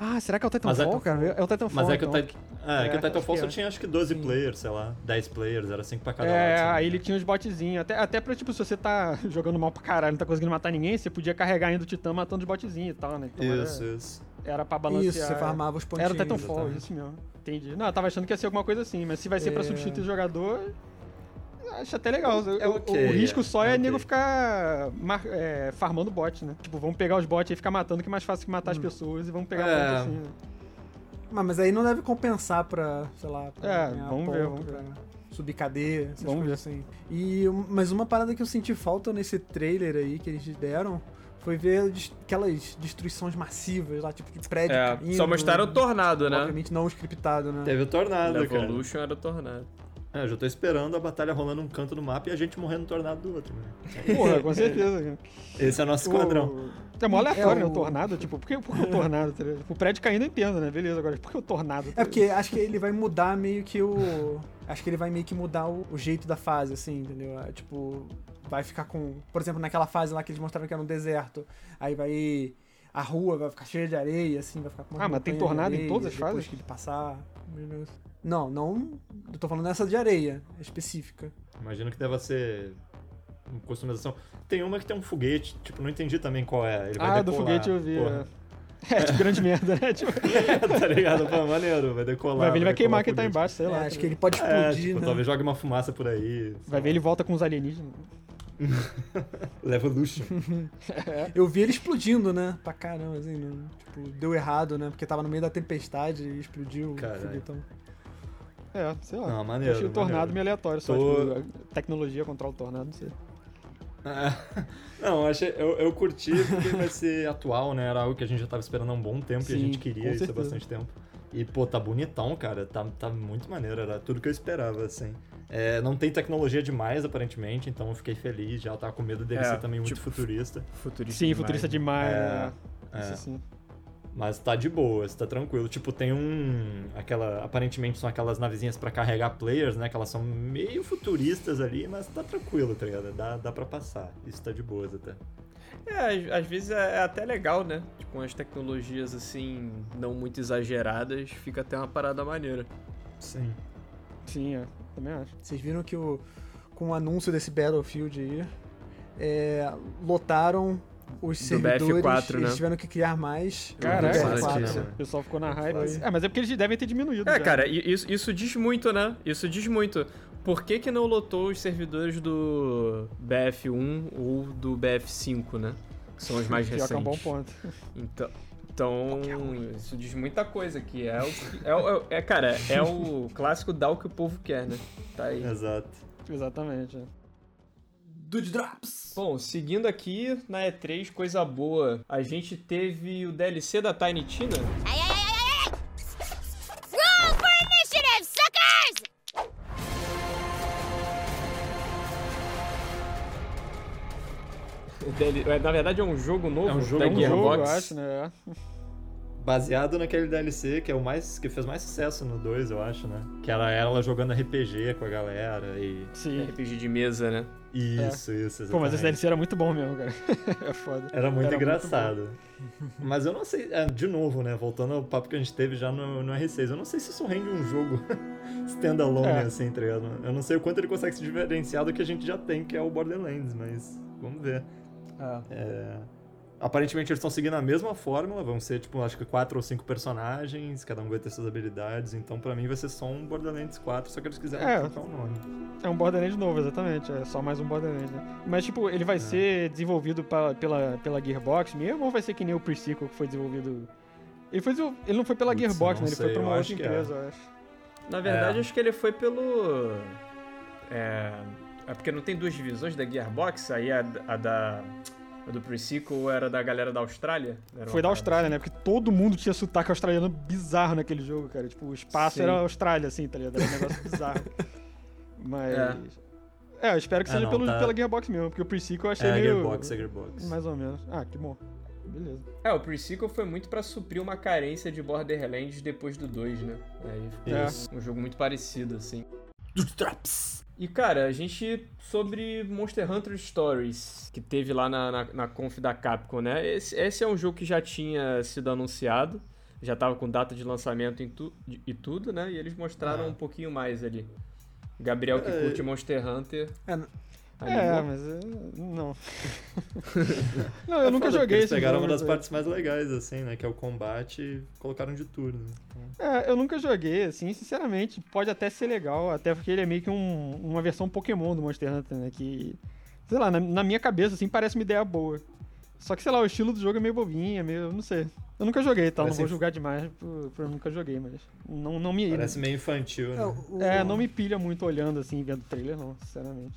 Ah, será que é o Mas é Titanfall, Titanfall. cara? É o Titanfall, Mas é que, o, então. Tit- é, É, que o Titanfall acho que só é. tinha acho que 12 Sim. players, sei lá, 10 players, era 5 pra cada É, lado. me aí ele engano. tinha uns botzinhos. Até, até pra, tipo, se você tá jogando mal pra caralho, não tá conseguindo matar ninguém, você podia carregar ainda o Titã matando os botzinhos e tal, né? Então era- Isso, isso. Era pra balancear. Isso, você farmava os pontinhos. Era o Titanfall, exatamente. isso mesmo. Entendi. Não, eu tava achando que ia ser alguma coisa assim, mas se vai ser pra É. substituir o jogador, acho até legal. O- É o- ok, o risco é, só é é, ok. nego ficar mar- é, farmando bot, né? Tipo, vamos pegar os bots e ficar matando, que é mais fácil que matar as pessoas e vamos pegar É. ponto assim. né? Mas, mas aí não deve compensar pra, sei lá, pra É, ganhar vamos ponto, ver, vamos pra- ver. subir cadeia, essas Vamos coisas assim. E, mas uma parada que eu senti falta nesse trailer aí que eles deram foi ver aquelas destruições massivas lá, tipo de prédio É, caindo. só mostraram o tornado, né? Obviamente não scriptado, né? Teve o tornado, Na cara. Evolution era o tornado. É, eu já tô esperando a batalha rolando um canto do mapa e a gente morrendo no tornado do outro, né? Porra, com certeza. cara. Esse é o nosso esquadrão. O... É mó aleatório, É, né? o- O tornado, tipo, por que, por que o tornado? tá? O prédio caindo eu entendo, né? Beleza, agora, por que o tornado? É porque acho que ele vai mudar meio que o. Acho que ele vai meio que mudar o, o jeito da fase, assim, entendeu? É, tipo, vai ficar com. Por exemplo, naquela fase lá que eles mostraram que era um deserto. Aí vai. A rua vai ficar cheia de areia, assim, vai ficar com uma Ah, mas tem tornado em areia, todas as depois fases? que ele passar. Não, não. Eu tô falando dessa de areia específica. Imagino que deva ser uma customização. Tem uma que tem um foguete, tipo, não entendi também qual é. Ele vai Ah, do decolar. foguete eu vi. Porra. É, é tipo, grande merda, né? Tipo, tá ligado? Pô, maneiro, vai decolar. vai ver, ele vai queimar decolar quem tá embaixo, sei É, lá. acho tá que ele pode É, explodir, tipo, né? talvez jogue uma fumaça por aí. Vai ver, lá. ele volta com os alienígenas. Levolution. Eu vi ele explodindo, né? Pra caramba, assim, não- tipo, deu errado, né? Porque tava no meio da tempestade e explodiu Caralho. o foguetão. É, sei lá. Não, Eu maneiro. achei o tornado maneiro. meio aleatório, só, Tô- tipo, tecnologia controla o tornado, não sei. Ah, Não, eu, achei, eu, eu curti porque vai ser atual, né? Era algo que a gente já tava esperando há um bom tempo e a Sim, gente queria isso há bastante tempo. E, pô, tá bonitão, cara. Tá, tá muito maneiro. Era tudo que eu esperava, assim. É, não tem tecnologia demais, aparentemente, então eu fiquei feliz. Já tava com medo dele É, ser também muito tipo, futurista. Futurista Sim, demais, futurista né? demais, É, né? é. Isso sim. Mas tá de boa, tá tranquilo. Tipo, tem um. aquela Aparentemente são aquelas navezinhas pra carregar players, né? Que elas são meio futuristas ali, mas tá tranquilo, tá ligado? Dá, dá pra passar. Isso tá de boas até. É, às, às vezes é é até legal, né? Tipo, com as tecnologias assim, não muito exageradas, fica até uma parada maneira. Sim. Sim, é. Também acho. Vocês viram que o, com o anúncio desse Battlefield aí, é, lotaram os Do servidores, BF4, né? eles tiveram que criar mais Caraca, do Bastante, BF4. né? O pessoal ficou na hype. Foi. É, mas é porque eles devem ter diminuído. É, já. cara, isso, isso diz muito, né? Isso diz muito. Por que, que não lotou os servidores do BF1 ou do BF5, né? Que são os mais recentes. é um bom ponto. Então, então isso diz muita coisa, que é o é, o- é, cara, é o clássico dar o que o povo quer, né? Tá aí. Exato. Exatamente. Dude Drops! Bom, seguindo aqui na E3, coisa boa. A gente teve o DLC da Tiny Tina. Ay, ay, ay, ay, ay! Roll for initiative, suckers! O DL é, Na verdade é um jogo novo É um jogo da É um novo, jogo, Gearbox. eu acho, né? Baseado naquele DLC que é o mais. que fez mais sucesso no 2, eu acho, né? Que era ela jogando RPG com a galera e. Sim. RPG de mesa, né? Isso, isso, exatamente. Pô, mas esse DLC era muito bom mesmo, cara. é foda. Era muito Era muito engraçado. Mas eu não sei, é, de novo, né? Voltando ao papo que a gente teve já no, no R6, eu não sei se isso rende um jogo standalone, É. assim, tá ligado? Eu não sei o quanto ele consegue se diferenciar do que a gente já tem, que é o Borderlands, mas vamos ver. É, Aparentemente eles estão seguindo a mesma fórmula, vão ser, tipo, acho que quatro ou cinco personagens, cada um vai ter suas habilidades, então pra mim vai ser só um Borderlands 4, só que eles quiseram É. trocar o nome. É um Borderlands novo, exatamente. É só mais um Borderlands, né? Mas, tipo, ele vai É. ser desenvolvido pa- pela, pela Gearbox mesmo ou vai ser que nem o Pre-Sequel que foi desenvolvido... Ele, foi, desenvol- ele não foi pela Putz, Gearbox, né? Ele foi sei, pra uma outra é. empresa, eu acho. Na verdade, É. acho que ele foi pelo. É. É porque não tem duas divisões da Gearbox, aí a, a da. A do Pre-Sequel era da galera da Austrália? Foi da Austrália, né? Porque todo mundo tinha sotaque australiano bizarro naquele jogo, cara. Tipo, o espaço Sim. era Austrália, assim, tá ligado? Era um negócio bizarro. Mas... É. É, eu espero que Ah, seja não, pelo, tá. pela Gearbox mesmo, porque o Pre-Sequel eu achei É, meio... Gearbox, é Gearbox. Mais ou menos. Ah, que bom. Beleza. É, o Pre-Sequel foi muito pra suprir uma carência de Borderlands depois do 2, né? Aí ficou Isso. um jogo muito parecido, assim. E, cara, a gente... Sobre Monster Hunter Stories, que teve lá na, na, na conf da Capcom, né? Esse, esse é um jogo que já tinha sido anunciado, já tava com data de lançamento em tu, e tudo, né? E eles mostraram Ah. um pouquinho mais ali. Gabriel, que É. curte Monster Hunter... É, n- É, mas... é, Não. não, eu nunca É foda, porque joguei esse pegaram jogo, uma das mas- partes mais legais, assim, né? Que é o combate e colocaram de tudo. né? Então, É, eu nunca joguei, assim, sinceramente, pode até ser legal, até porque ele é meio que um- uma versão Pokémon do Monster Hunter, né, que, sei lá, na, na minha cabeça, assim, parece uma ideia boa. Só que, sei lá, o estilo do jogo é meio bobinho, é meio, não sei. Eu nunca joguei, tá? Não Parece vou inf- julgar demais por, por eu nunca joguei, mas não, não me. Parece meio infantil, né? É, o- É, não me pilha muito olhando assim, vendo o trailer, não, sinceramente.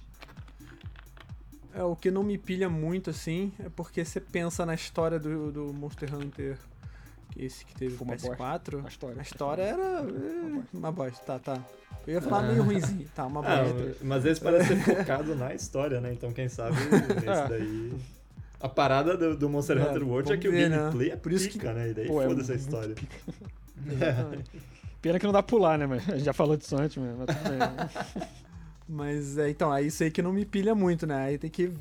É, o que não me pilha muito, assim, é porque você pensa na história do, do Monster Hunter, que esse que teve o uma PS4. A história. A história era é, uma bosta, tá, tá. Eu ia falar meio ruimzinho, tá, uma Ah, bosta. mas esse parece ser focado na história, né? Então quem sabe esse É. daí. A parada do, do Monster É, Hunter World é que o ver, né? gameplay é Por isso que- pica, né? E daí Pô, é foda-se a muito história. Pena que não dá pra pular, né? Mas a gente já falou disso antes, mas mas tudo bem. Né? Mas é, então, é isso aí que não me pilha muito, né? Aí tem que.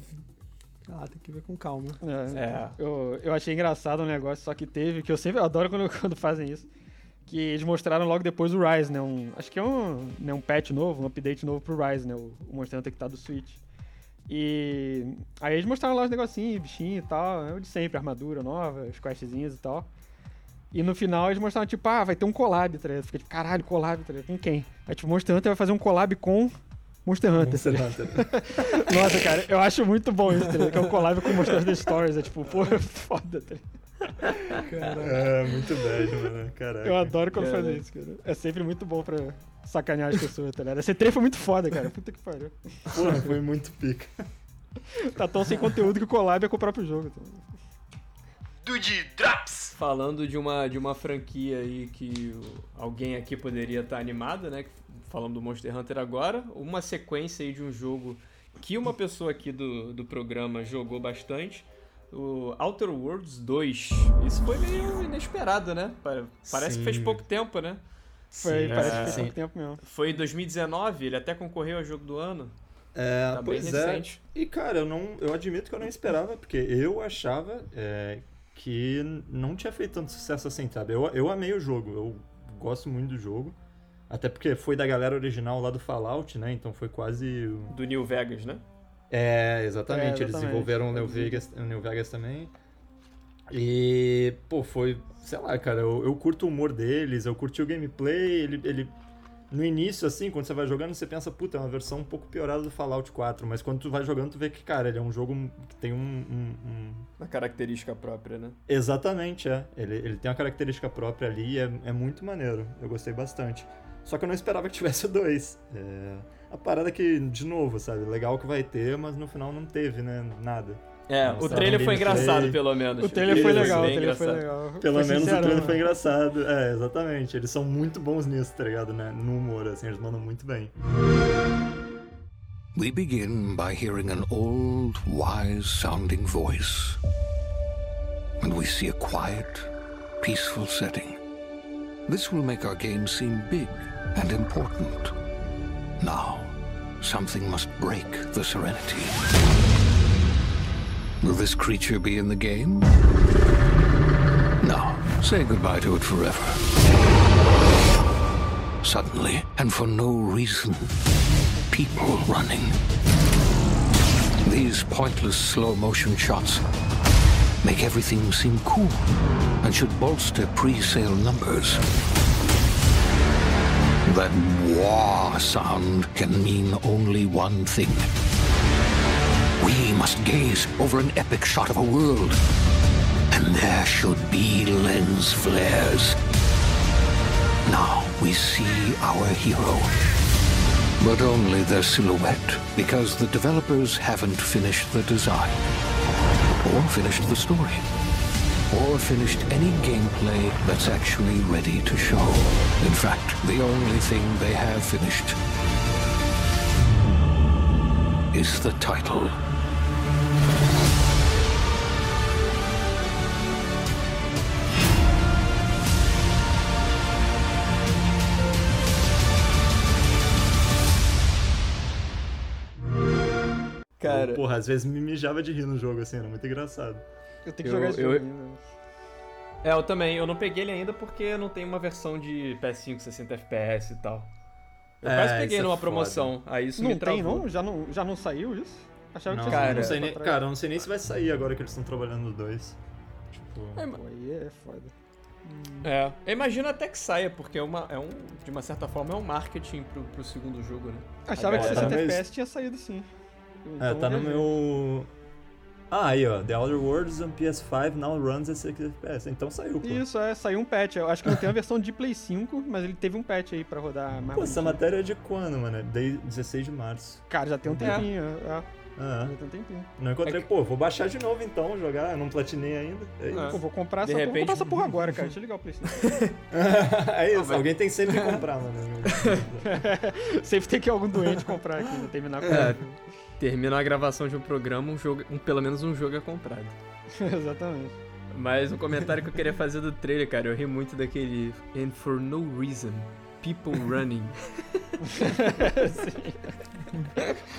Ah, tem que ver com calma. É, É. Eu, eu achei engraçado um negócio só que teve, que eu sempre adoro quando, quando fazem isso. Que eles mostraram logo depois o Rise, né? Um, acho que é um, né, um patch novo, um update novo pro Rise, né? O, o Monster Hunter que tá do Switch. E aí eles mostraram lá os negocinhos, bichinho e tal, é o de sempre, armadura nova, os questzinhos e tal. E no final eles mostraram, tipo, ah, vai ter um collab, tá ligado? Fica tipo, caralho, collab, tá ligado? Com quem? Aí, tipo, Monster Hunter vai fazer um collab com Monster Hunter, tá Monster? Hunter. Nossa, cara, eu acho muito bom isso, tá ligado? Que é um collab com Monster Hunter Stories, é tipo, pô, foda, tá ligado? É, muito bad, mano. Caraca. Eu adoro quando Cara. faz isso, cara. É sempre muito bom pra sacanear as pessoas, tá ligado? Esse trem foi muito foda, cara. Puta que pariu. Porra, foi muito pica. Tá tão sem conteúdo que o collab é com o próprio jogo. Tá? Falando de uma, de uma franquia aí que alguém aqui poderia estar animado, né? Falando do Monster Hunter agora, uma sequência aí de um jogo que uma pessoa aqui do, do programa jogou bastante, o Outer Worlds 2. Isso foi meio inesperado, né? Pa- Parece que fez Sim. pouco tempo, né? Foi, Sim, parece é. que fez Sim. pouco tempo mesmo. Foi em 2019, ele até concorreu ao jogo do ano. É, Tá bem pois é. recente. E cara, eu não, eu admito que eu não esperava, porque eu achava é, que não tinha feito tanto sucesso assim, sabe? Eu, eu amei o jogo, eu gosto muito do jogo. Até porque foi da galera original lá do Fallout, né? Então foi quase. Do New Vegas, né? É, exatamente. É, Eles exatamente. desenvolveram o New Vegas, o New Vegas também. E, pô, foi. Sei lá, cara, eu, eu curto o humor deles, eu curti o gameplay, ele, ele. No início, assim, quando você vai jogando, você pensa, puta, é uma versão um pouco piorada do Fallout 4, mas quando tu vai jogando, tu vê que, cara, ele é um jogo que tem um. um- um- Uma característica própria, né? Exatamente, é. Ele, ele tem uma característica própria ali e é, é muito maneiro. Eu gostei bastante. Só que eu não esperava que tivesse o 2. É, a parada que, de novo, sabe? Legal que vai ter, mas no final não teve, né? Nada. É, Nossa, o trailer foi engraçado, pelo menos. O trailer foi legal, o trailer foi legal. Pelo Foi menos sincero, o trailer né? foi engraçado. É, exatamente. Eles são muito bons nisso, tá ligado? Né? No humor, assim, eles mandam muito bem. We begin by hearing an old, wise sounding voice. And we see a quiet, peaceful setting. This will make our game seem big and important. Now, something must break the serenity. Will this creature be in the game? No. Say goodbye to it forever. Suddenly, and for no reason, people running. These pointless slow motion shots make everything seem cool and should bolster pre sale numbers. That wah sound can mean only one thing. We must gaze over an epic shot of a world, and there should be lens flares. Now we see our hero but only their silhouette, because the developers haven't finished the design, or finished the story, or finished any gameplay that's actually ready to show. In fact, the only thing they have finished is the title. Cara, Porra, às vezes me mijava de rir no jogo, assim, era muito engraçado. Eu tenho que Eu- jogar esse eu- jogo ainda. É, eu também. Eu não peguei ele ainda porque não tem uma versão de PS5 60 FPS e tal. Eu É, quase peguei é numa foda. promoção, aí isso Não me tem, travou. não? Já, não? já não saiu isso? Achava Não, que cara, não sei nem, cara, eu não sei nem se vai sair agora que eles estão trabalhando no 2. Tipo, É, Pô, aí é foda. É, eu imagino até que saia, porque é, uma, é um, de uma certa forma, é um marketing pro, pro segundo jogo, né? Achava que É, 60 mas- FPS tinha saído sim. É, Então tá no eu- meu. Ah, aí, ó. The Outer Worlds on PS5 now runs at 60 FPS. Então saiu, pô. Isso, é, saiu um patch. Eu acho que não tem a versão de Play 5, mas ele teve um patch aí pra rodar mais Pô, essa matéria é de quando, mano? É de 16 de março. Cara, já tem um tempinho. É. Ah, Já tem um tempinho. não encontrei. Pô, vou baixar de novo então, jogar. Eu não platinei ainda. É isso. Pô, vou comprar De essa porra. Vou repente- comprar essa porra agora, cara. Deixa eu ligar o Play 5. é isso, vai- alguém tem sempre que comprar, mano. Sempre tem que algum doente comprar aqui, terminar com É, termina a gravação de um programa, um jogo, um, pelo menos um jogo é comprado. Exatamente. Mas um comentário que eu queria fazer do trailer, cara, eu ri muito daquele And for no reason, people running.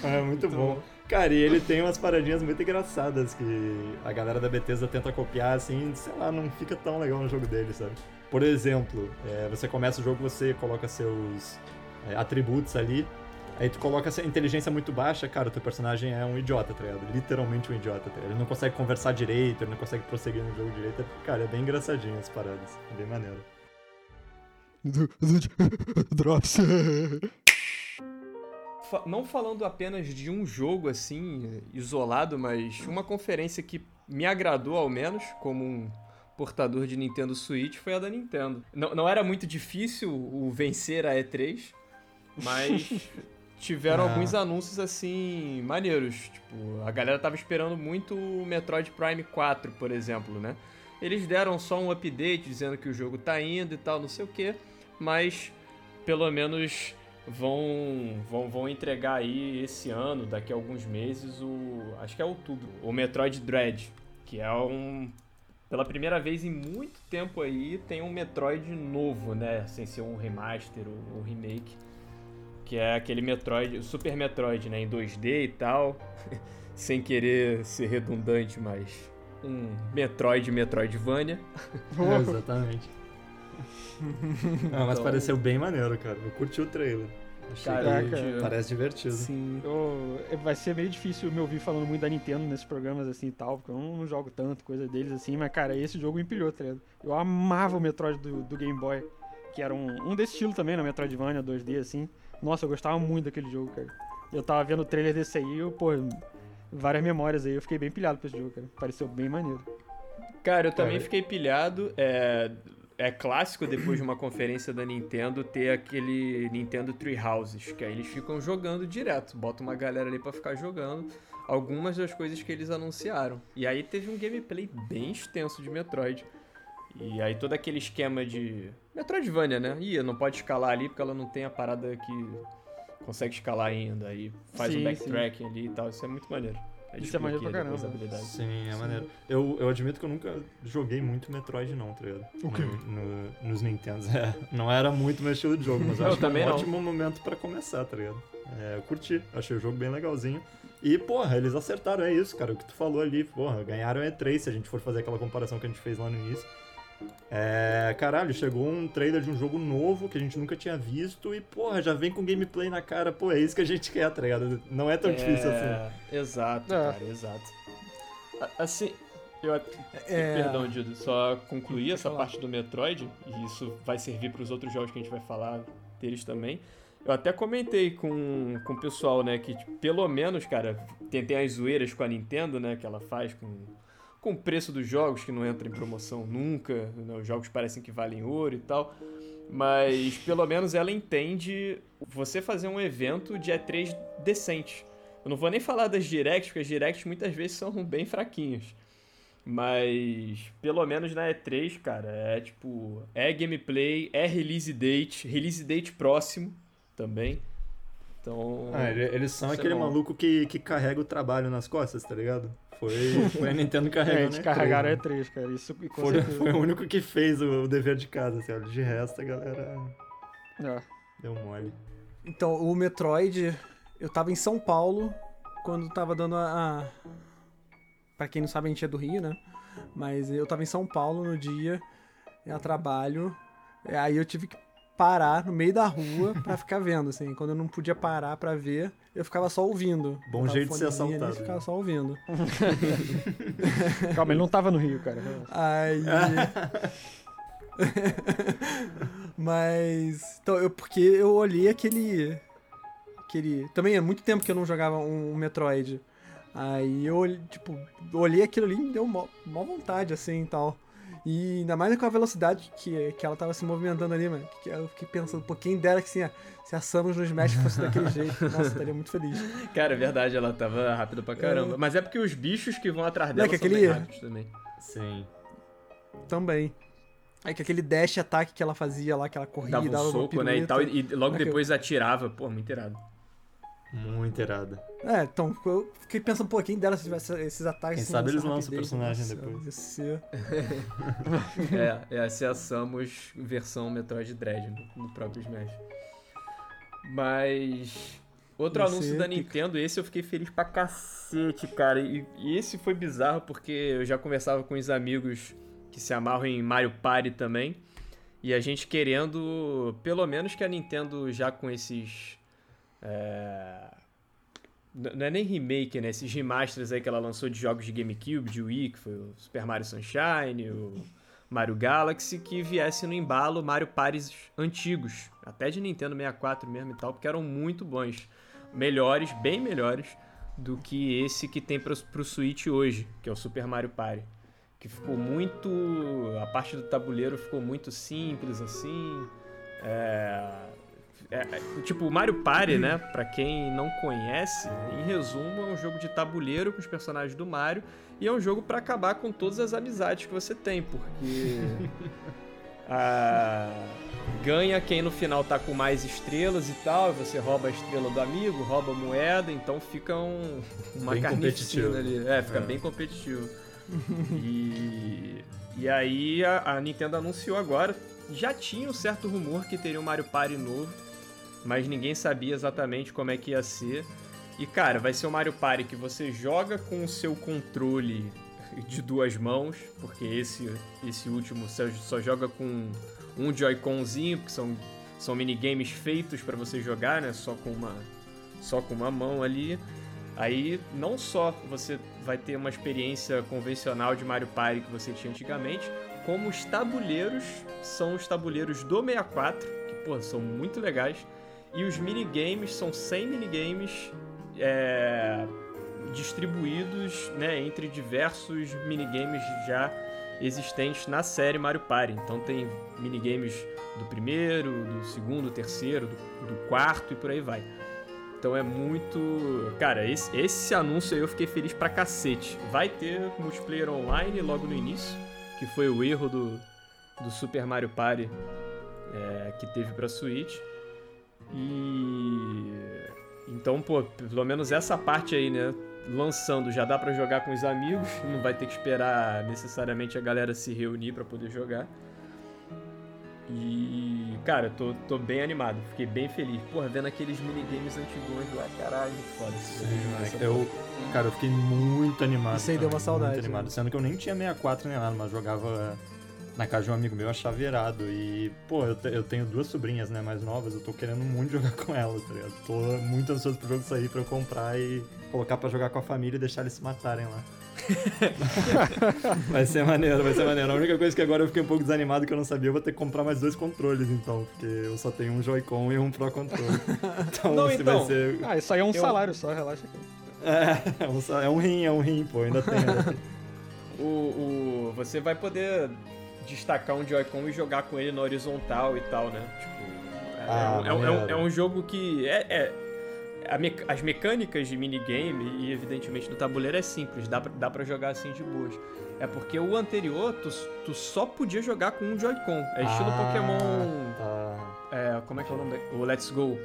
É muito bom. Cara, e ele tem umas paradinhas muito engraçadas que a galera da Bethesda tenta copiar, assim, sei lá, não fica tão legal no jogo dele, sabe? Por exemplo, é, você começa o jogo, você coloca seus é, atributos ali, aí tu coloca essa inteligência muito baixa, cara, o teu personagem é um idiota, tá ligado? Literalmente um idiota, tá ligado? Ele não consegue conversar direito, ele não consegue prosseguir no jogo direito. Cara, é bem engraçadinho as paradas, é bem maneiro. Drops. Não falando apenas de um jogo assim, isolado, mas uma conferência que me agradou ao menos, como um portador de Nintendo Switch, foi a da Nintendo. Não, não era muito difícil o vencer a E3, mas tiveram Ah. alguns anúncios assim maneiros. Tipo, a galera tava esperando muito o Metroid Prime 4, por exemplo, né? Eles deram só um update dizendo que o jogo tá indo e tal, não sei o que, mas pelo menos vão, vão, vão entregar aí esse ano, daqui a alguns meses, o. Acho que é outubro, o Metroid Dread, que é um. Pela primeira vez em muito tempo aí, tem um Metroid novo, né? Sem ser um remaster ou um remake. Que é aquele Metroid, o Super Metroid, né? Em 2D e tal. Sem querer ser redundante, mas. Um Metroid Metroidvania. É, exatamente. Ah, mas Então- pareceu bem maneiro, cara. Eu curti o trailer. Achei Caraca. que parece divertido. Sim. Eu- é, vai ser meio difícil me ouvir falando muito da Nintendo nesses programas assim e tal, porque eu não, jogo tanto, coisa deles assim, mas cara, esse jogo me empilhou, tá ligado? Eu amava o Metroid do, do Game Boy, que era um, um desse estilo também, na Metroidvania 2D, assim. Nossa, eu gostava muito daquele jogo, cara. Eu tava vendo o trailer desse aí, eu, pô, várias memórias aí, eu fiquei bem pilhado pra esse jogo, cara. Pareceu bem maneiro. Cara, eu também Cara. fiquei pilhado. É, é clássico depois de uma conferência da Nintendo ter aquele Nintendo Treehouses, que aí eles ficam jogando direto. Bota uma galera ali pra ficar jogando algumas das coisas que eles anunciaram. E aí teve um gameplay bem extenso de Metroid. E aí todo aquele esquema de Metroidvania, né? Ih, não pode escalar ali porque ela não tem a parada que consegue escalar ainda. Aí faz Sim, um backtracking ali e tal. Isso é muito maneiro. Aí Isso é maneiro pra caramba. Sim, é maneiro. Eu, eu admito que eu nunca joguei muito Metroid, não, tá ligado? O quê? No, no- nos Nintendos. É, não era muito meu estilo de jogo, mas eu, acho que é um não. ótimo momento pra começar, tá ligado? É, eu curti, achei o jogo bem legalzinho. E, porra, eles acertaram, é isso, cara. O que tu falou ali, porra, ganharam E3, se a gente for fazer aquela comparação que a gente fez lá no início. É, caralho, chegou um trailer de um jogo novo que a gente nunca tinha visto e, porra, já vem com gameplay na cara. Pô, é isso que a gente quer, tá ligado? Não é tão difícil assim. É, Exato, É. cara, exato. Assim, eu É. Perdão, Dido, só concluir essa parte do Metroid, e isso vai servir para os outros jogos que a gente vai falar deles também. Eu até comentei com, com o pessoal, né, que tipo, pelo menos, cara, tem, tem as zoeiras com a Nintendo, né, que ela faz com, com o preço dos jogos, que não entra em promoção nunca, né, os jogos parecem que valem ouro e tal. Mas pelo menos ela entende você fazer um evento de E3 decente. Eu não vou nem falar das directs, porque as directs muitas vezes são bem fraquinhas. Mas pelo menos na E3, cara, é tipo, é gameplay, é release date, release date próximo também. Então, Ah, ele- eles são é aquele bom. maluco que, que carrega o trabalho nas costas, tá ligado? Foi, foi a Nintendo É, carregando. eles a E3, carregaram né? a E3, cara. Isso Foi, certeza. foi o único que fez o, o dever de casa, assim, ó. De resto, a galera É. deu mole. Então, o Metroid, eu tava em São Paulo quando tava dando a. a... Pra quem não sabe, a gente é do Rio, né? Mas eu tava em São Paulo no dia, a trabalho. e Aí eu tive que parar no meio da rua pra ficar vendo, assim. Quando eu não podia parar pra ver, eu ficava só ouvindo. Bom jeito de ser fonezinho ali assaltado, ficava só ouvindo. Calma, ele não tava no Rio, cara. Aí. Mas. Então, eu, porque eu olhei aquele. Aquele. Também é muito tempo que eu não jogava um, Metroid. Aí eu, olhei, tipo, olhei aquilo ali e me deu mó, mó vontade, assim, e tal. E ainda mais com a velocidade que, que ela tava se movimentando ali, mano. Que eu fiquei pensando, um pouquinho dera que assim, se a Samus no Smash fosse daquele jeito, nossa, eu estaria muito feliz. Cara, é verdade, ela tava rápida pra caramba. É. Mas é porque os bichos que vão atrás Não, dela é que são aquele- bem rápidos também. Sim. Também. Aí que aquele dash ataque que ela fazia lá, que ela corria, Dava um dava soco, né, e tal, e, e logo Aquilo. depois atirava. Pô, muito irado. Muito irado. É, então, eu fiquei pensando um pouquinho dela se tivesse esses ataques. Quem sabe eles lançam o personagem nossa, depois. ia ser- é, é a Samus versão Metroid Dread no, no próprio Smash. Mas. Outro Ia anúncio da. Nintendo, esse eu fiquei feliz pra cacete, cara. E, e esse foi bizarro porque eu já conversava com os amigos que se amarram em Mario Party também. E a gente querendo, pelo menos que a Nintendo já com esses. É, Não é nem remake, né? Esses remasters aí que ela lançou de jogos de GameCube, de Wii, que foi o Super Mario Sunshine, o Mario Galaxy, que viesse no embalo Mario Parties antigos, até de Nintendo 64 mesmo e tal, porque eram muito bons. Melhores, bem melhores do que esse que tem pro, pro Switch hoje, que é o Super Mario Party. Que ficou muito. A parte do tabuleiro ficou muito simples assim. É. é- é- tipo, o Mario Party, né? Pra quem não conhece, em resumo, é um jogo de tabuleiro com os personagens do Mario. E é um jogo pra acabar com todas as amizades que você tem, porque. ah, ganha quem no final tá com mais estrelas e tal, e você rouba a estrela do amigo, rouba a moeda, então fica um, uma Bem carnificina ali. É, fica É. bem competitivo. e, e aí a, a Nintendo anunciou agora, já tinha um certo rumor que teria um Mario Party novo, mas ninguém sabia exatamente como é que ia ser. E cara, vai ser um Mario Party que você joga com o seu controle de duas mãos, porque esse, esse último só, só joga com um Joy-Conzinho, porque são, são minigames feitos para você jogar, né? Só com uma só com uma mão ali. Aí não só você vai ter uma experiência convencional de Mario Party que você tinha antigamente, como os tabuleiros são os tabuleiros do 64, que pô, são muito legais. E os minigames são 100 minigames é, distribuídos né, entre diversos minigames já existentes na série Mario Party. Então tem minigames do primeiro, do segundo, terceiro, do, do quarto e por aí vai. Então é muito. Cara, esse, esse anúncio aí eu fiquei feliz pra cacete. Vai ter multiplayer online logo no início, que foi o erro do, do Super Mario Party é, que teve pra Switch. E. Então, pô, pelo menos essa parte aí, né? Lançando já dá pra jogar com os amigos, não vai ter que esperar necessariamente a galera se reunir pra poder jogar. E, cara, tô, tô bem animado, fiquei bem feliz. Porra, vendo aqueles minigames antigos lá, caralho, foda se Eu, cara, eu fiquei muito animado. Isso aí deu uma saudade, Muito animado. né? Sendo que eu nem tinha 64 nem nada, mas jogava na casa de um amigo meu, achava irado. E, pô, eu, te- eu tenho duas sobrinhas, né, mais novas, eu tô querendo muito jogar com elas, tá ligado? Tô muito ansioso pro jogo sair pra eu comprar e colocar pra jogar com a família e deixar eles se matarem lá. vai ser maneiro, vai ser maneiro. A única coisa que agora eu fiquei um pouco desanimado que eu não sabia, eu vou ter que comprar mais dois controles então, porque eu só tenho um Joy-Con e um Pro Controle. Então, Não, então. vai ser. Ah, isso aí é um Eu- salário só, relaxa aqui. É, é um, é um rim, é um rim, pô, ainda tem. Ainda tem. O, o, você vai poder destacar um Joy-Con e jogar com ele na horizontal e tal, né? Tipo, é, Ah, é um- é um, é um jogo que é, é- a mec- as mecânicas de minigame e evidentemente no tabuleiro é simples, dá pra, dá pra jogar assim de boas. É porque o anterior tu, tu só podia jogar com um Joy-Con. É estilo Ah, Pokémon. Tá. É, como é que é o nome? O Let's Go.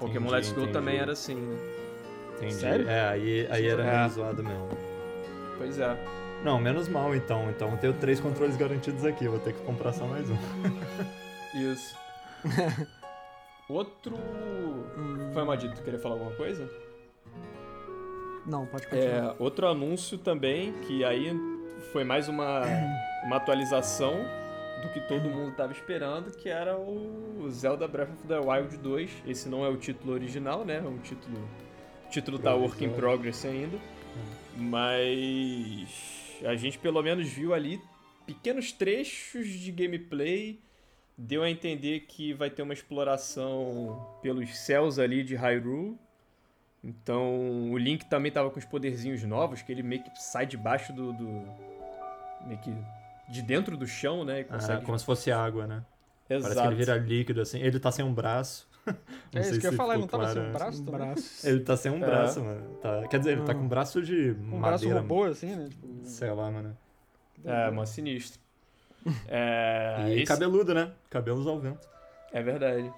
Pokémon Entendi, Let's Go entendi. também era assim, né? Entendi. Sério? É, aí, aí era É. meio zoado mesmo. Pois é. Não, menos mal então. Então eu tenho três controles garantidos aqui, vou ter que comprar só mais um. Isso. Outro. Foi Madito, tu queria falar alguma coisa? Não, pode continuar. É, outro anúncio também, que aí foi mais uma, uma atualização do que todo mundo estava esperando, que era o Zelda Breath of the Wild 2. Esse não é o título original, né? É um título. O título tá work in progress ainda. Mas a gente pelo menos viu ali pequenos trechos de gameplay. Deu a entender que vai ter uma exploração pelos céus ali de Hyrule Então o Link também tava com os poderzinhos novos, que ele meio que sai debaixo do. do meio que de dentro do chão, né? E Ah, consegue. como se fosse água, né? Exato. Parece que ele vira líquido, assim. Ele tá sem um braço. É isso que eu ia falar, ele não tava sem um braço Um braço. Ele tá sem um É. braço, mano. Tá- Quer dizer, ele tá com um braço de Um braço madeira. robô, assim, né? Tipo, Sei lá, mano. É, mó sinistro. É, E esse- cabeludo, né? Cabelos ao vento. É verdade.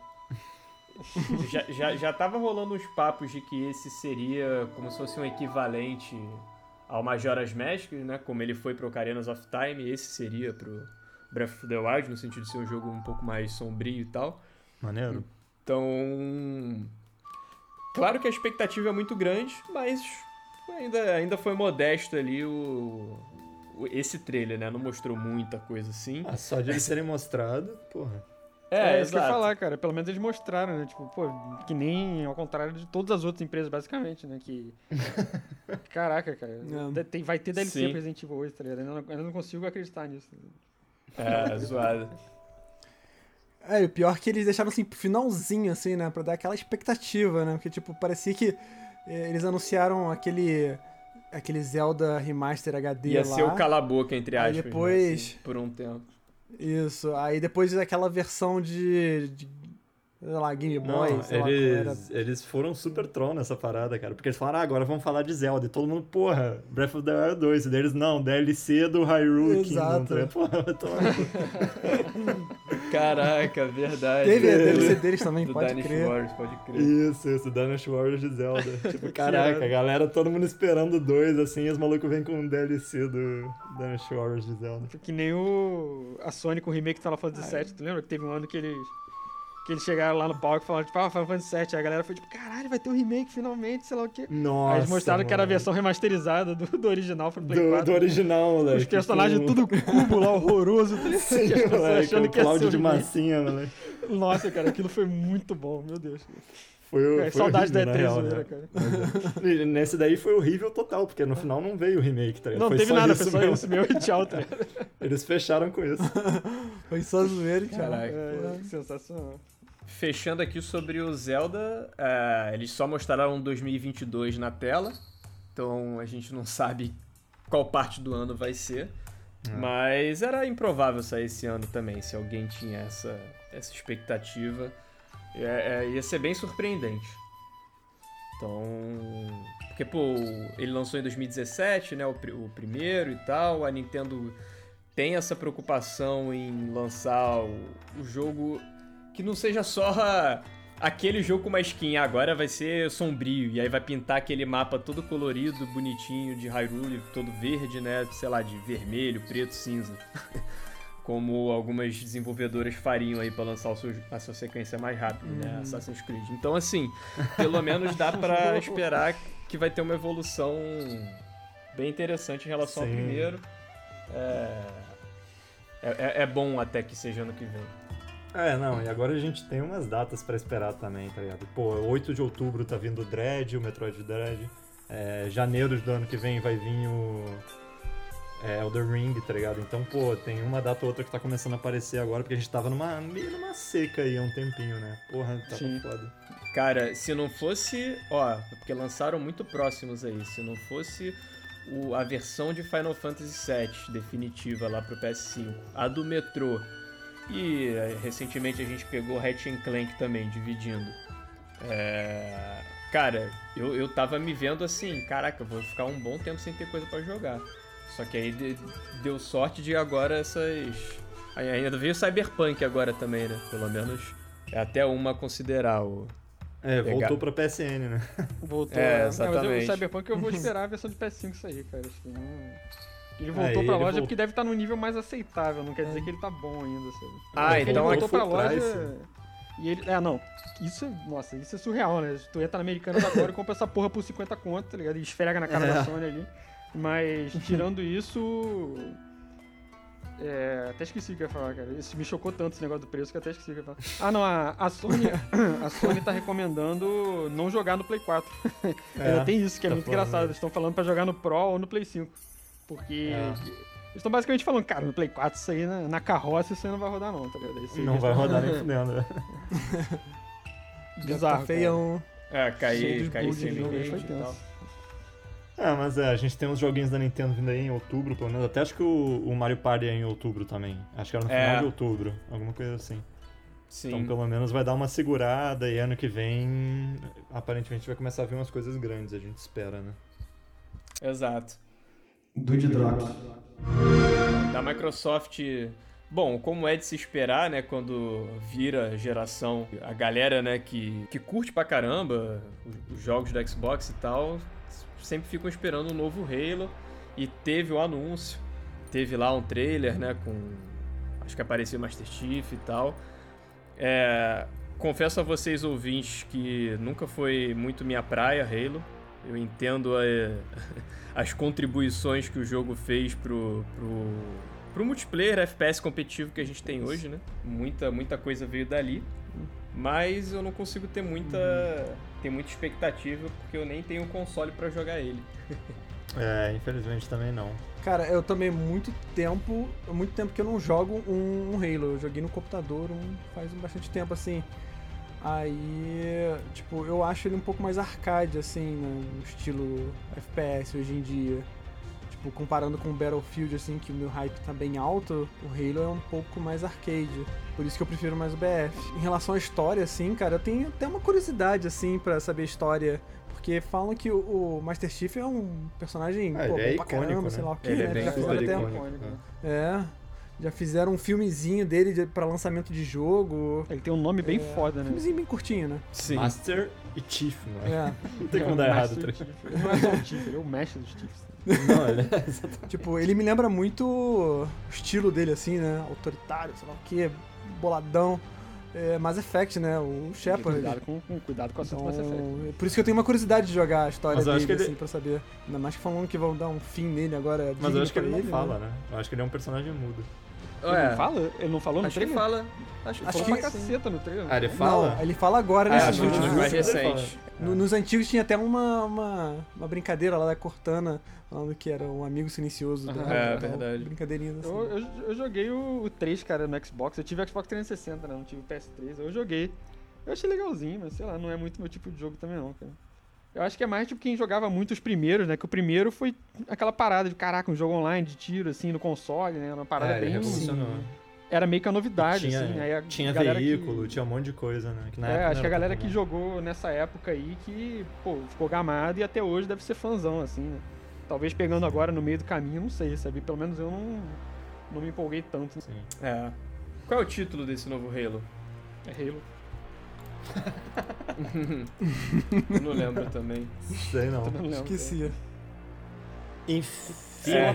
já, já, já tava rolando uns papos de que esse seria como se fosse um equivalente ao Majora's Mask, né? Como ele foi pro Ocarina of Time, esse seria pro Breath of the Wild, no sentido de ser um jogo um pouco mais sombrio e tal. Maneiro. Então. Claro que a expectativa é muito grande, mas ainda, ainda foi modesto ali o, o- esse trailer, né? Não mostrou muita coisa assim. Ah, só de eles terem mostrado, porra. É, isso que eu ia falar, cara. Pelo menos eles mostraram, né? Tipo, pô, que nem ao contrário de todas as outras empresas, basicamente, né? Que. Caraca, cara. É. Tem, vai ter DLC Sim. Resident Evil 8, tá ligado? Eu não, eu não consigo acreditar nisso. É, zoado. É, e o pior é que eles deixaram assim pro finalzinho, assim, né? Pra dar aquela expectativa, né? Porque, tipo, parecia que eh, eles anunciaram aquele. aquele Zelda Remaster HD Ia lá. ser o cala-boca, entre Aí aspas. né, depois- assim, por um tempo. Isso. Aí depois aquela versão de. de sei lá, Game Não, Boy, sei lá qual era. eles, eles foram super troll nessa parada, cara. Porque eles falaram, ah, agora vamos falar de Zelda. E todo mundo, porra, Breath of the Wild 2. E deles, não, DLC do Hyrule Kingdom. Exato. tá ligado? Porra, cu. Caraca, verdade. Teve a DLC deles também, do pode Dynasty crer. Warriors, pode crer. Isso, isso, Dynasty Warriors de Zelda. Tipo, caraca, a galera, todo mundo esperando dois, assim, e os malucos vêm com um DLC do Dynasty Warriors de Zelda. Que nem o. A Sony com o remake do Final Fantasy VII. Tu lembra que teve um ano que eles. Que eles chegaram lá no palco e falaram, tipo, ah, Final Fantasy VII. Aí a galera foi tipo, caralho, vai ter um remake finalmente, sei lá o quê. Nossa. Aí eles mostraram que era a mano. versão remasterizada do, do original pro Play do, 4. do original, moleque. Os personagens tudo cubo lá, horroroso. Sim, Que as pessoas moleque, achando que ser Cláudio de massinha, moleque. Nossa, cara, aquilo foi muito bom, meu Deus. Foi, o- É, foi saudade da horrível, na E3 real, zoeira, né? cara. Mas, é. Nesse daí foi horrível total, porque no final não veio o remake, tá ligado? Não foi teve só nada, isso foi só mesmo. isso meu e tchau, tá ligado? Eles fecharam com isso. Foi só zoeira, e tchau. Caraca. É, é, sensacional. Fechando aqui sobre o Zelda, é, eles só mostraram 2022 na tela, então a gente não sabe qual parte do ano vai ser. Mas era improvável sair esse ano também, se alguém tinha essa, essa expectativa. É, é, ia ser bem surpreendente. Então. Porque, pô, ele lançou em 2017, né? O, o primeiro e tal. A Nintendo tem essa preocupação em lançar o, o jogo que não seja só aquele jogo com uma skin. Agora vai ser sombrio. E aí vai pintar aquele mapa todo colorido, bonitinho de Hyrule, todo verde, né? Sei lá, de vermelho, preto, cinza. Como algumas desenvolvedoras fariam aí pra lançar seu- a sua sequência mais rápido, né? Assassin's Creed. Então, assim, pelo menos dá pra esperar que vai ter uma evolução bem interessante em relação ao Sim. primeiro. É... É, é- é bom até que seja ano que vem. É, não, e agora a gente tem umas datas pra esperar também, tá ligado? Pô, 8 de outubro tá vindo o Dread, o Metroid Dread. É, janeiro do ano que vem vai vir o é, Elder Ring, tá ligado? Então, pô, tem uma data ou outra que tá começando a aparecer agora, porque a gente tava numa, meio numa seca aí há um tempinho, né? Porra, tava Sim. foda. Cara, se não fosse. Ó, porque lançaram muito próximos aí. Se não fosse o- a versão de Final Fantasy VII definitiva lá pro PS5, a do metrô. E eh, recentemente a gente pegou Hatch Clank também, dividindo. É, Cara, eu, eu tava me vendo assim, caraca, eu vou ficar um bom tempo sem ter coisa pra jogar. Só que aí de- deu sorte de agora essas. aí Ainda veio Cyberpunk agora também, né? Pelo menos é até uma considerar o. É, Pegar. voltou pra PSN, né? Voltou. É, né? Mas exatamente. o Cyberpunk eu vou esperar a versão de PS5 sair, cara. Acho que não... Ele É, voltou e pra loja vol- porque deve estar num nível mais aceitável, não quer dizer que ele tá bom ainda, sabe? Ah, Porque então ele é voltou pra loja. E ele. É, não. Isso é. Nossa, isso é surreal, né? Tu entra na Americanas agora e compra essa porra por 50 conto, tá ligado? E esfrega na cara É. da Sony ali. Mas, tirando isso. É, até esqueci o que eu ia falar, cara. Isso me chocou tanto esse negócio do preço que eu até esqueci o que eu ia falar. Ah, não, a, a Sony. A Sony tá recomendando não jogar no Play 4. Ainda tem isso, que é tá muito falando. engraçado. Eles estão falando pra jogar no Pro ou no Play 5. Porque. É. Eles estão basicamente falando, cara, no Play 4 isso aí na, na carroça isso aí não vai rodar, não, tá ligado? Isso Não vai tão- rodar nem fudendo. né? Bizarro. Tá feião. É, cair, sem limite foi e tal. É, mas é, a gente tem uns joguinhos da Nintendo vindo aí em outubro, pelo menos. Até acho que o, o Mario Party é em outubro também. Acho que era no É. final de outubro, alguma coisa assim. Sim. Então pelo menos vai dar uma segurada e ano que vem aparentemente vai começar a vir umas coisas grandes, a gente espera, né? Exato. Dude Drop. Da Microsoft. Bom, como é de se esperar, né, quando vira geração, a galera, né, que, que curte pra caramba os, os jogos do Xbox e tal, sempre ficam esperando um novo Halo. E teve o anúncio, teve lá um trailer, né, com. Acho que apareceu Master Chief e tal. É, confesso a vocês, ouvintes, que nunca foi muito minha praia, Halo. Eu entendo a- as contribuições que o jogo fez pro, pro, pro multiplayer FPS competitivo que a gente tem hoje, né? Muita, muita coisa veio dali. Mas eu não consigo ter muita, ter muita expectativa porque eu nem tenho um console pra jogar ele. É, infelizmente também não. Cara, eu também muito tempo, muito tempo que eu não jogo um, um Halo. Eu joguei no computador um, faz bastante tempo assim. Aí, tipo, eu acho ele um pouco mais arcade assim, né, no estilo FPS hoje em dia. Tipo, comparando com o Battlefield assim, que o meu hype tá bem alto, o Halo é um pouco mais arcade. Por isso que eu prefiro mais o BF. Em relação à história assim, cara, eu tenho até uma curiosidade assim pra saber a história porque falam que o, Master Chief é um personagem Ah, pô, ele é icônico, caramba, né? sei lá o que, Ele é né? bem Já fizeram até icônico. é. Já fizeram um filmezinho dele de, pra lançamento de jogo. Ele tem um nome bem É, foda, né? Filmezinho bem curtinho, né? Sim. Master e Chief, não é? É. Não tem como É dar errado. Ele não é só o Chief, ele é o mestre dos Chiefs. Não, ele é tipo, ele me lembra muito o estilo dele, assim, né? Autoritário, sei lá o que, boladão. É, Mass Effect, né? O Shepard. Cuidado com, com, cuidado com a Então, Mass Effect. por isso que eu tenho uma curiosidade de jogar a história dele, ele- assim, pra saber. Ainda mais que falando que vão dar um fim nele agora. Mas eu acho que pra ele não fala, né? né? Eu acho que ele é um personagem mudo. Ele não fala? Ele não falou no Acho que trailer? fala. Acho que Ele Acho falou que pra caceta no trailer. Ah, ele fala? Não, ele fala agora Ah, nesse acho que último. nos né? mais fala. recentes. No- nos antigos tinha até uma, uma, uma brincadeira lá da Cortana, falando que era um amigo silencioso. Da, É, da- verdade. Brincadeirinhas assim. Eu, eu, eu joguei o, o 3, cara, no Xbox. Eu tive o Xbox 360, né? Não tive o PS3. Eu joguei. Eu achei legalzinho, mas sei lá, não é muito meu tipo de jogo também, não, cara. Eu acho que é mais tipo quem jogava muito os primeiros, né? Que o primeiro foi aquela parada de caraca, um jogo online de tiro, assim, no console, né? Uma parada É, bem. revolucionou. Era meio que a novidade, tinha assim. Aí a tinha galera que- veículo, tinha um monte de coisa, né? Que na É, época acho que a era galera que jogou nessa época aí que, pô, ficou gamado e até hoje deve ser fãzão, assim, né? Talvez pegando agora no meio do caminho, não sei, sabe? Pelo menos eu não, não me empolguei tanto. Sim. É. Qual é o título desse novo Halo? É Halo. Eu não lembro também. Sei não. Não lembro. Esqueci. Infinity. É, é,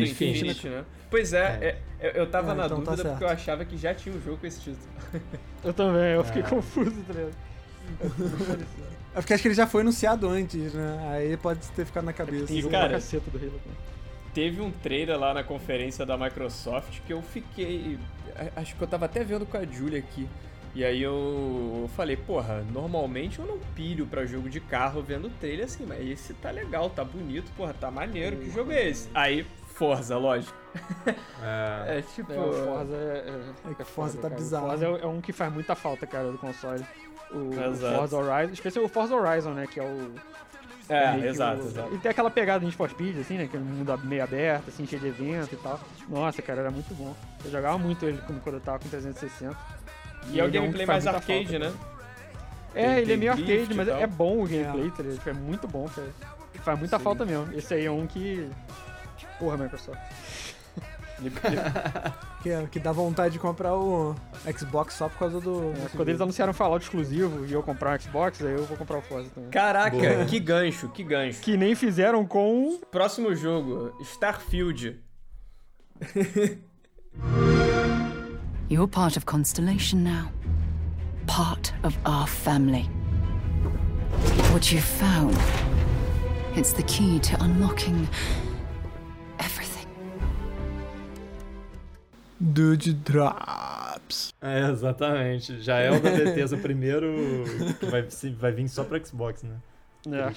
Infinity. Infinity, né? Pois é, é, eu- eu tava Ah, na então tá dúvida certo. porque eu achava que já tinha um jogo com esse título. Eu também, eu fiquei É. confuso, tá ligado? É porque acho que ele já foi anunciado antes, né? Aí pode ter ficado na cabeça. Jogo cara, caceta do Halo. né? Teve um trailer lá na conferência da Microsoft que eu fiquei. Acho que eu tava até vendo com a Julia aqui. E aí eu falei, porra, normalmente eu não pilho pra jogo de carro vendo trailer assim, mas esse tá legal, tá bonito, porra, tá maneiro, que jogo é esse? Aí, Forza, lógico. É, É tipo. É, o Forza é. É que Forza tá cara. bizarro. O Forza é, é um que faz muita falta, cara, do console. O, o. Forza Horizon, especialmente o Forza Horizon, né? Que é o. É, exato, o- exato. E tem aquela pegada de for Speed, assim, né? Que é um mundo meio aberto, assim, cheio de evento e tal. Nossa, cara, era muito bom. Eu jogava muito ele quando eu tava com 360. E é o um gameplay faz mais arcade, falta, né? É, Tem- ele é tem meio drift arcade, e mas é bom o gameplay, tá ligado? Tipo, É muito bom, cara. Faz muita Sim. falta mesmo. Esse aí é um que. Porra, Microsoft. Que, é- que dá vontade de comprar o Xbox só por causa do. É, quando eles anunciaram Fallout exclusivo e eu comprar um Xbox, aí eu vou comprar o Forza também. Caraca, Boa. que gancho, que gancho. Que nem fizeram com. Próximo jogo, Starfield. You're part of Constellation now. Part of our family. What you've found, it's the key to unlocking everything. Dude Drops. É, exatamente. Já é o da Bethesda, o primeiro que vai, vai vir só pro Xbox, né? É.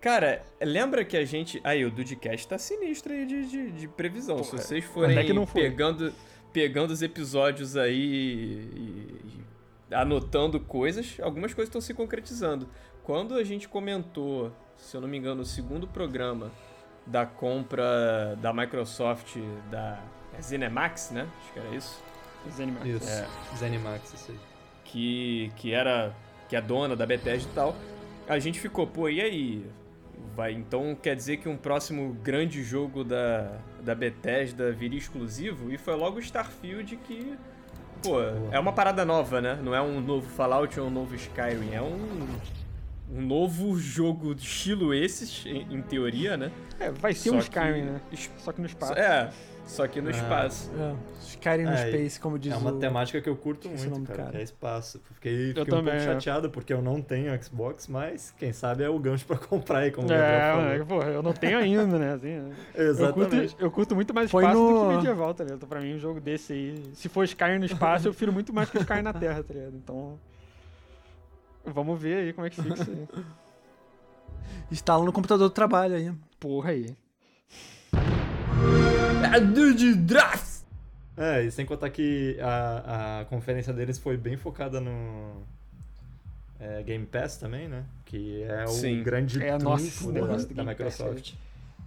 Cara, lembra que a gente. Aí, o Dudcast tá sinistro aí de, de, de previsão. Se vocês forem é que não foi? Pegando, os episódios aí e, e anotando coisas, algumas coisas estão se concretizando. Quando a gente comentou, se eu não me engano, o segundo programa da compra da Microsoft da é Zenimax, né? Acho que era isso. Zenimax. Isso. É. Zenimax, isso aí. que, que era que é dona da Bethesda e tal, a gente ficou, pô, e aí? Vai, então quer dizer que um próximo grande jogo da, da Bethesda viria exclusivo? E foi logo o Starfield que, pô, é uma parada nova, né? Não é um novo Fallout ou um novo Skyrim, é um, um novo jogo de estilo esses, em, em teoria, né? É, vai ser Só um que- Skyrim, né? Só que no espaço. É, só que no Ah. espaço. É, Skyrim no É, Space, como diz É uma o... temática que eu curto o muito, nome do cara, cara. é espaço. Fiquei, fiquei um também, pouco é. chateado porque eu não tenho Xbox, mas quem sabe é o gancho pra comprar aí, como o É, falou. mano, porra, eu não tenho ainda, né? Assim, né? Eu Exatamente. curto, eu curto muito mais espaço do no- que medieval, tá ligado? Então, pra mim, um jogo desse aí. Se for Skyrim no espaço, eu prefiro muito mais que Skyrim na Terra, tá ligado? Então. Vamos ver aí como é que fica isso aí. Instala no computador do trabalho aí. Porra aí. É, e sem contar que a, a conferência deles foi bem focada no é, Game Pass também, né? Que é o Sim. grande É, nossa, da, da Game Pass Microsoft.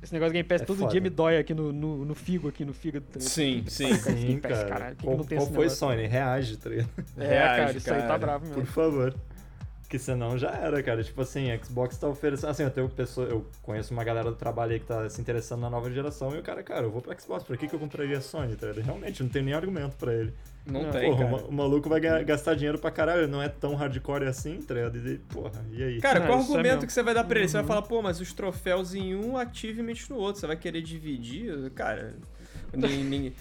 Esse negócio de Game Pass É todo foda. dia me dói aqui no, no, no figo, aqui no fígado. Tá? Sim, sim. Sim, Pass, cara. qual que não tem qual foi, negócio? Sony? Reage, tá ligado? É, Reage, cara, isso aí tá bravo mesmo. Por favor. Que senão já era, cara. Tipo assim, Xbox tá oferecendo. Assim, eu tenho pessoa. Eu conheço uma galera do trabalho aí que tá se interessando na nova geração e o cara, cara, eu vou pro Xbox, pra que, que eu compraria a Sony, tá? Realmente, não tem nem argumento pra ele. Não Não, tem, Porra, o cara. o maluco vai ga- gastar dinheiro pra caralho, ele não é tão hardcore assim, tá ligado? E, porra, e aí? Cara, Não, qual é argumento mesmo. que você vai dar pra ele? Você vai falar, pô, mas os troféus em um achievement no outro. Você vai querer dividir? Cara, nem-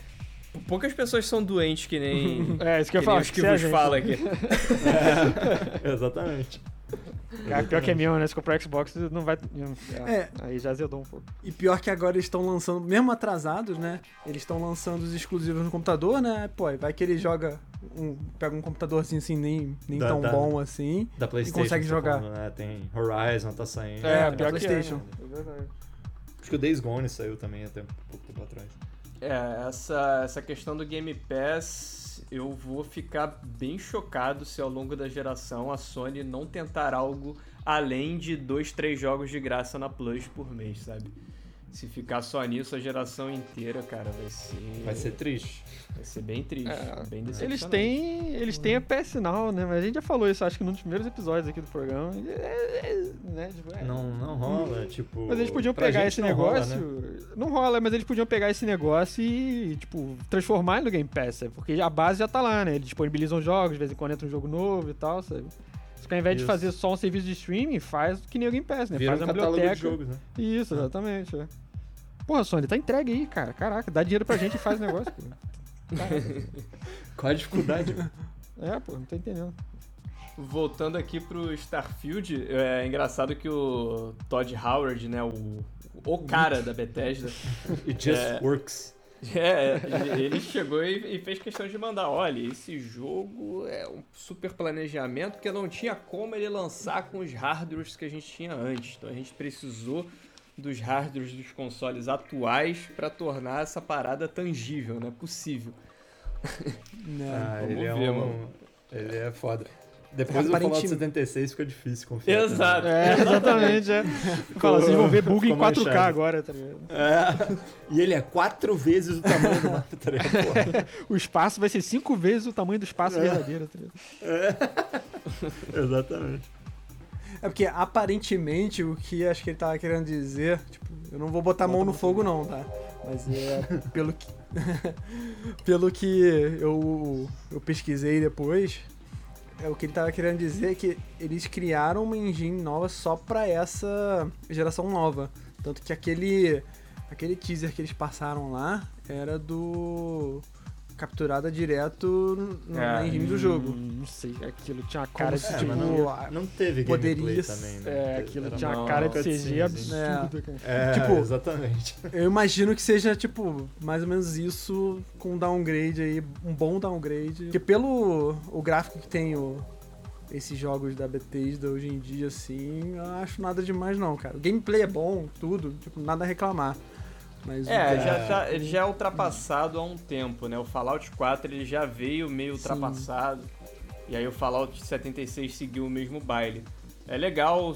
poucas pessoas são doentes que nem, É, isso que eu que ia nem falar. os que você é vos gente. falam aqui. É, exatamente. Cara, pior que é mesmo, né? Se comprar Xbox, não vai. É. Aí já azedou um pouco. E pior que agora eles estão lançando, mesmo atrasados, né? Eles estão lançando os exclusivos no computador, né? Pô, vai que ele joga um. Pega um computadorzinho assim, nem, nem Da- tão da- bom assim. Da E PlayStation. consegue você tá jogar. falando, né? Tem Horizon, tá saindo. É, É, pior da que PlayStation. é. né? É verdade. Acho que o Days Gone saiu também até um pouco tempo atrás. É, essa, essa questão do Game Pass, eu vou ficar bem chocado se ao longo da geração a Sony não tentar algo além de dois, três jogos de graça na Plus por mês, sabe? Se ficar só nisso a geração inteira, cara, vai ser. Vai ser triste. Vai ser bem triste. É, bem Eles decepcionante. têm, eles têm a PS Now, né? Mas a gente já falou isso, acho que num dos primeiros episódios aqui do programa. É, é, né? tipo, é. Não, não rola, tipo. Mas eles podiam pegar esse não rola, negócio. né? Não rola, mas eles podiam pegar esse negócio e, tipo, transformar ele no Game Pass, sabe? Porque a base já tá lá, né? Eles disponibilizam jogos, de vez em quando entra um jogo novo e tal, sabe? Só que ao invés de Isso. fazer só um serviço de streaming, faz que nem o Game Pass, né? Vira faz um uma catálogo biblioteca. de jogos, né? Isso, exatamente. É. Porra, Sony, tá entregue aí, cara. Caraca, dá dinheiro pra gente e faz o negócio, pô. Qual a dificuldade? É, pô, não tô entendendo. Voltando aqui pro Starfield, é engraçado que o Todd Howard, né, o, o cara da Bethesda, It just É. works. É, ele, ele chegou e, e fez questão de mandar, olha, esse jogo é um super planejamento porque não tinha como ele lançar com os hardwares que a gente tinha antes. Então a gente precisou dos hardwares dos consoles atuais para tornar essa parada tangível, né? Possível. Né? Ah, vamos ele é ver, um. mano. Ele é foda. Depois do Fallout Aparentemente- 76 fica difícil confiar. Exato. É, exatamente, é. Fala, vocês vão ver bug em Ficou mais 4K chato. agora, tá ligado? É. E ele é quatro vezes o tamanho do mapa, tá ligado? O espaço vai ser cinco vezes o tamanho do espaço É. verdadeiro, tá ligado? Exatamente. É porque aparentemente o que acho que ele tava querendo dizer, tipo, eu não vou botar a mão no fogo não, tá? Mas é pelo que pelo que eu eu pesquisei depois, é o que ele tava querendo dizer é que eles criaram uma engine nova só pra essa geração nova, tanto que aquele aquele teaser que eles passaram lá era do capturada direto no- na É, engine do jogo. Hum, Não sei, aquilo tinha Como cara se, de É, tipo. não, não teve gameplay poderia também, né? É, aquilo Era tinha uma cara de CG assim. absurda, cara. É, Tipo, exatamente. Eu imagino que seja, tipo, mais ou menos isso com um downgrade aí, um bom downgrade. Porque pelo o gráfico que tem o, esses jogos da Bethesda hoje em dia, assim, eu não acho nada demais não, cara. O gameplay é bom, tudo, tipo, nada a reclamar. Mas É, já tá- ele já é ultrapassado há um tempo, né? O Fallout 4 ele já veio meio ultrapassado. E aí o Fallout 76 seguiu o mesmo baile. É legal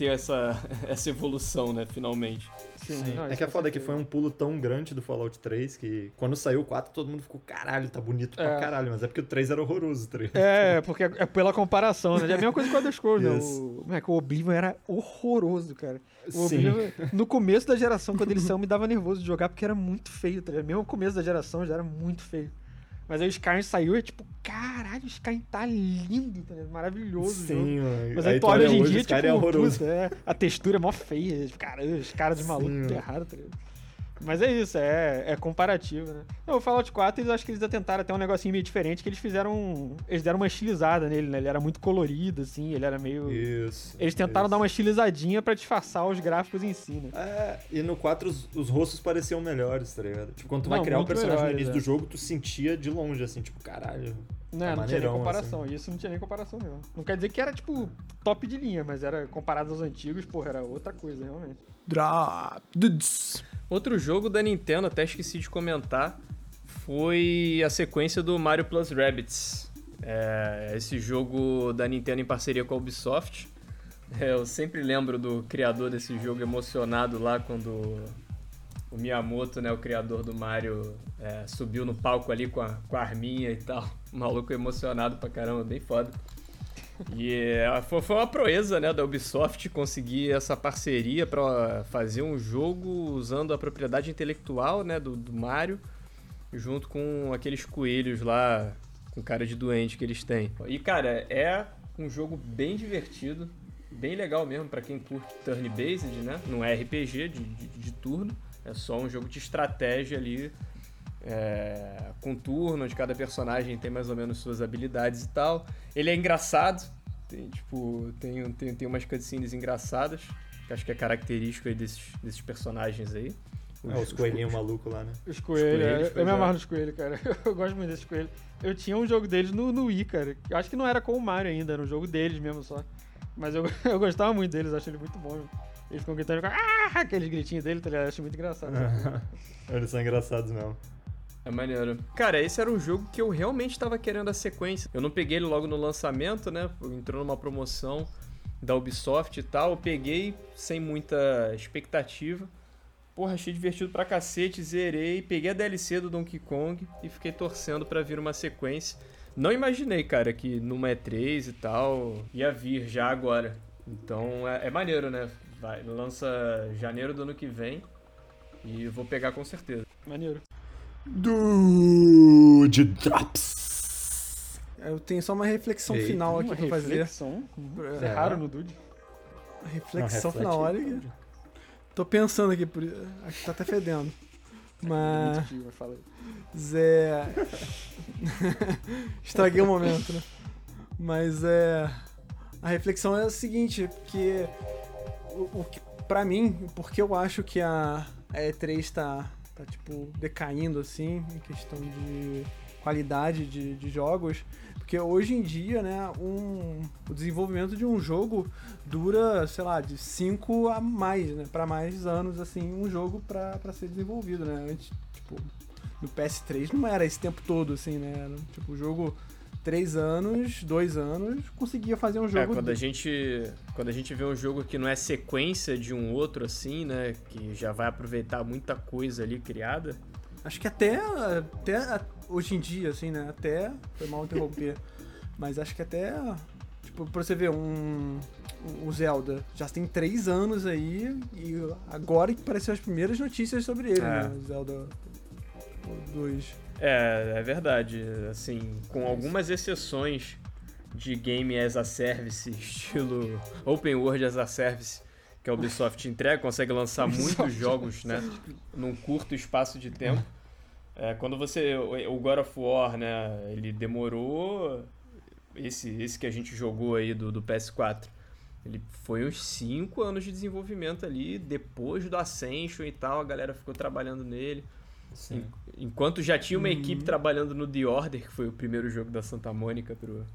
ter essa, essa evolução, né, finalmente. Sim, Sim. não, é que é com foda que certeza. foi um pulo tão grande do Fallout 3 que quando saiu o 4 todo mundo ficou, caralho, tá bonito pra É. caralho, mas é porque o 3 era horroroso, tá ligado? É, porque é é pela comparação, né? É a mesma coisa com o Scrolls, né? O, como é que o Oblivion era horroroso, cara. O Sim. Oblivion, no começo da geração, quando ele saiu, me dava nervoso de jogar porque era muito feio, tá ligado? Mesmo no começo da geração já era muito feio. Mas aí o Skyrim saiu e é tipo, caralho, o Skyrim tá lindo, tá ligado? Maravilhoso. Sim, mano. Mas aí, Aí tu olha olha hoje em dia, tipo, é horroroso. puta, é, a textura é mó feia, tipo, cara, os caras de maluco, Sim, mano. errado, tá ligado? Mas é isso, é, é comparativo, né? Não, o Fallout 4, eles acho que eles tentaram até um negocinho meio diferente, que eles fizeram. Eles deram uma estilizada nele, né? Ele era muito colorido, assim, ele era meio. Isso. Eles tentaram isso. dar uma estilizadinha pra disfarçar os gráficos em si, né? É, e no 4 os, os rostos pareciam melhores, tá ligado? Tipo, quando tu Não, vai criar o muito personagem no melhores, início é. do jogo, tu sentia de longe, assim, tipo, caralho. Não, tá não tinha nem maneirão, comparação. assim. Isso não tinha nem comparação mesmo. Não quer dizer que era, tipo, top de linha, mas era comparado aos antigos, porra, era outra coisa, realmente. Drop. Dudes. Outro jogo da Nintendo, até esqueci de comentar, foi a sequência do Mario Plus Rabbids. É, esse jogo da Nintendo em parceria com a Ubisoft. É, eu sempre lembro do criador desse jogo emocionado lá quando o Miyamoto, né, o criador do Mario, é, subiu no palco ali com a, com a arminha e tal. O maluco emocionado pra caramba, bem foda. E é, foi, uma proeza né, da Ubisoft conseguir essa parceria para fazer um jogo usando a propriedade intelectual né, do, do Mario, junto com aqueles coelhos lá com cara de doente que eles têm. E cara, é um jogo bem divertido, bem legal mesmo para quem curte turn-based, né? Não é RPG de, de, de turno, é só um jogo de estratégia ali é, com turno, onde cada personagem tem mais ou menos suas habilidades e tal. Ele é engraçado, tem, tipo, tem, tem, tem umas cutscenes engraçadas, que acho que é característico aí desses, desses personagens aí. É, os coelhinhos malucos lá, né? Os coelhos, coelhos, é, eu me amarro nos coelhos, cara. Eu gosto muito desses coelhos. Eu tinha um jogo deles no, no Wii, cara. Eu acho que não era com o Mario ainda, era um jogo deles mesmo só. Mas eu, eu gostava muito deles, acho ele muito bom. Eles ficam gritando, ah! aqueles gritinhos dele, tá ligado? Eu acho muito engraçado. Eles são engraçados mesmo. É maneiro. Cara, esse era um jogo que eu realmente tava querendo a sequência. Eu não peguei ele logo no lançamento, né? Entrou numa promoção da Ubisoft e tal. Eu peguei sem muita expectativa. Porra, achei divertido pra cacete, zerei, peguei a DLC do Donkey Kong e fiquei torcendo pra vir uma sequência. Não imaginei, cara, que numa E3 e tal ia vir já agora. Então é, é maneiro, né? Vai, lança janeiro do ano que vem e vou pegar com certeza. Maneiro. Dude Drops. Eu tenho só uma reflexão Eita, final aqui Uma pra fazer. reflexão. Isso é É. raro no Dude. Reflexão final, olha. aqui. Tô pensando aqui, por... acho que tá até fedendo. Mas. Zé. Estraguei o momento, né? Mas é. A reflexão é a seguinte, porque. O, o pra mim, porque eu acho que a, a E3 tá, tá, tipo, decaindo, assim, em questão de qualidade de, de jogos. Porque hoje em dia, né, um, o desenvolvimento de um jogo dura, sei lá, de 5 a mais, né? Pra mais anos, assim, um jogo pra ser desenvolvido, né? Antes, tipo, no PS3 não era esse tempo todo, assim, né? Era, tipo, o jogo 3 anos, 2 anos, conseguia fazer um É, jogo. quando a gente quando a gente vê um jogo que não é sequência de um outro assim, né, que já vai aproveitar muita coisa ali criada. Acho que até, até hoje em dia, assim, né? Até. Foi mal interromper. mas acho que até. Tipo, pra você ver, um. O Zelda já tem três anos aí e agora que apareceram as primeiras notícias sobre ele, É. né? O Zelda 2. É, é verdade, assim, com algumas exceções de game as a service, estilo open world as a service, que a Ubisoft entrega, consegue lançar muitos jogos, né, num curto espaço de tempo. É, quando você o God of War, né, ele demorou esse esse que a gente jogou aí do, do PS4. Ele foi uns 5 anos de desenvolvimento ali, depois do Ascension e tal, a galera ficou trabalhando nele. Sim. En- Enquanto já tinha uma equipe trabalhando no The Order, que foi o primeiro jogo da Santa Mônica pro,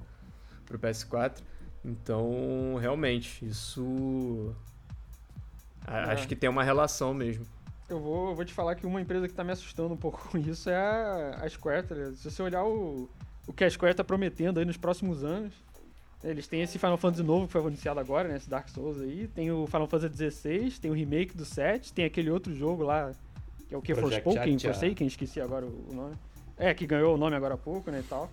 pro PS4. Então, realmente, isso. a- É. Acho que tem uma relação mesmo. Eu vou, eu vou te falar que uma empresa que tá me assustando um pouco com isso é a, a Square, tá? Se você olhar o, o que a Square tá prometendo aí nos próximos anos. Eles têm esse Final Fantasy novo que foi anunciado agora, né? Esse Dark Souls aí. Tem o Final Fantasy XVI, tem o remake do 7, tem aquele outro jogo lá, que é o que Project Forspoken. Forsaken, esqueci agora o nome. É, que ganhou o nome agora há pouco, né, e tal.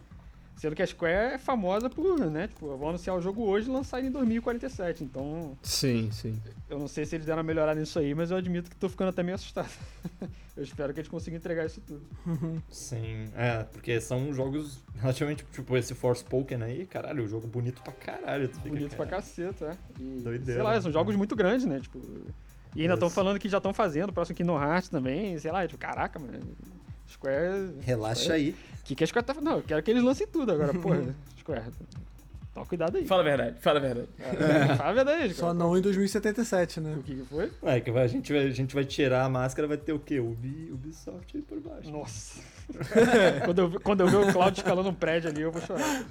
Sendo que a Square é famosa por, né, tipo, eu vou anunciar o jogo hoje e lançar ele em 2047, então... Sim, sim. Eu não sei se eles deram uma melhorada nisso aí, mas eu admito que tô ficando até meio assustado. eu espero que eles consigam entregar isso tudo. Sim, é, porque são jogos relativamente, tipo, esse Forspoken aí, caralho, o jogo bonito pra caralho. Fica, Bonito pra cara, caceta, é. E, Doideira. sei lá, são jogos muito grandes, né? Tipo, e ainda estão falando que já estão fazendo, o próximo Kingdom Hearts também, sei lá, tipo, caraca, mano. Square. Relaxa Square- aí. O que, que a Square tá Não, eu quero que eles lancem tudo agora, porra. Square. Toma cuidado aí. Fala a verdade, fala a verdade. É, fala a verdade aí, Só não em 2077, né? O que, que foi? É, que vai- a gente, vai, a gente vai tirar a máscara, vai ter o quê? Ubi, Ubisoft aí por baixo. Nossa. quando, eu, quando eu ver o Cloud escalando um prédio ali, eu vou chorar.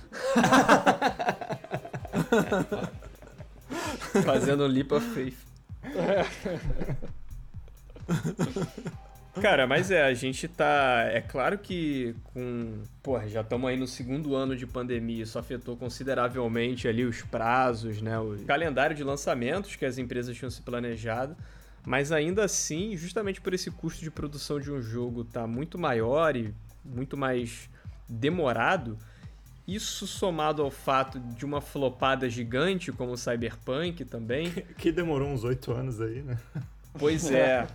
Fazendo of faith. Cara, mas é, a gente tá. É claro que com. Porra, já estamos aí no segundo ano de pandemia, isso afetou consideravelmente ali os prazos, né? O calendário de lançamentos que as empresas tinham se planejado. Mas ainda assim, justamente por esse custo de produção de um jogo tá muito maior e muito mais demorado, isso somado ao fato de uma flopada gigante como o Cyberpunk também, Que demorou uns oito anos aí, né? Pois é.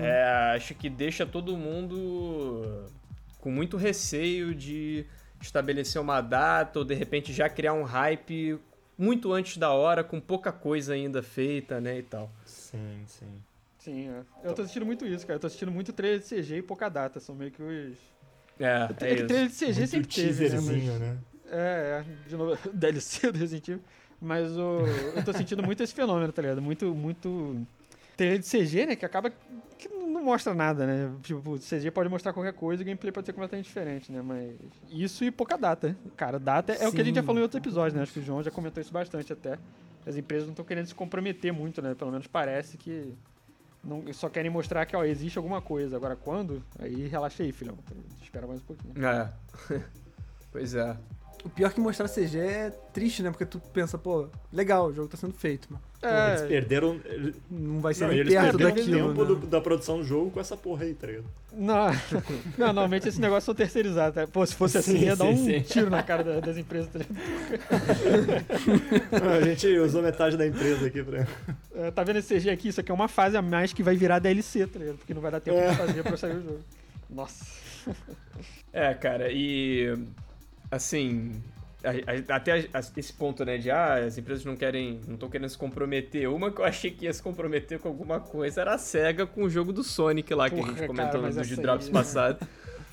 É, acho que deixa todo mundo com muito receio de estabelecer uma data ou de repente já criar um hype muito antes da hora, com pouca coisa ainda feita, né, e tal. Sim, sim. Sim, é. Eu tô assistindo muito isso, cara. Eu tô assistindo muito trailer de CG e pouca data. São meio que os. É, É é que trailer de CG sempre teve, né? Mas... teaserzinho, né? É, é, de novo, DLC do Resident Evil. Mas o, eu tô sentindo muito esse fenômeno, tá ligado? Muito, muito trailer de CG, né? Que acaba que não mostra nada, né? Tipo, o CG pode mostrar qualquer coisa e o gameplay pode ser completamente diferente, né? Mas isso e pouca data. Cara, data é o que a gente já Sim. falou em outros episódios, né? Acho que o João já comentou isso bastante até. As empresas não estão querendo se comprometer muito, né? Pelo menos parece que não, só querem mostrar que, ó, existe alguma coisa. Agora, quando? Aí relaxa aí, filhão. Espera mais um pouquinho. É. pois é. O pior que mostrar CG é triste, né? Porque tu pensa, pô, legal, o jogo tá sendo feito, mano. Pô, eles perderam. Não vai ser Não, nem eles perto perderam daquilo, tempo né? do- da produção do jogo com essa porra aí, tá ligado? Não, não, normalmente esse negócio são terceirizados. Tá? Pô, se fosse assim, Sim, ia dar um sim. tiro na cara da- das empresas. Tá, ligado? a gente usou metade da empresa aqui pra. É, tá vendo esse CG aqui? Isso aqui é uma fase a mais que vai virar DLC, tá ligado? Porque não vai dar tempo É. de fazer pra sair o jogo. Nossa. É, cara, e assim, a- a- até a- a- esse ponto, né, de ah, as empresas não querem, não estão querendo se comprometer. Uma que eu achei que ia se comprometer com alguma coisa era a SEGA com o jogo do Sonic lá que a Porra, gente cara, comentou mas no essa de Drops aí- passado.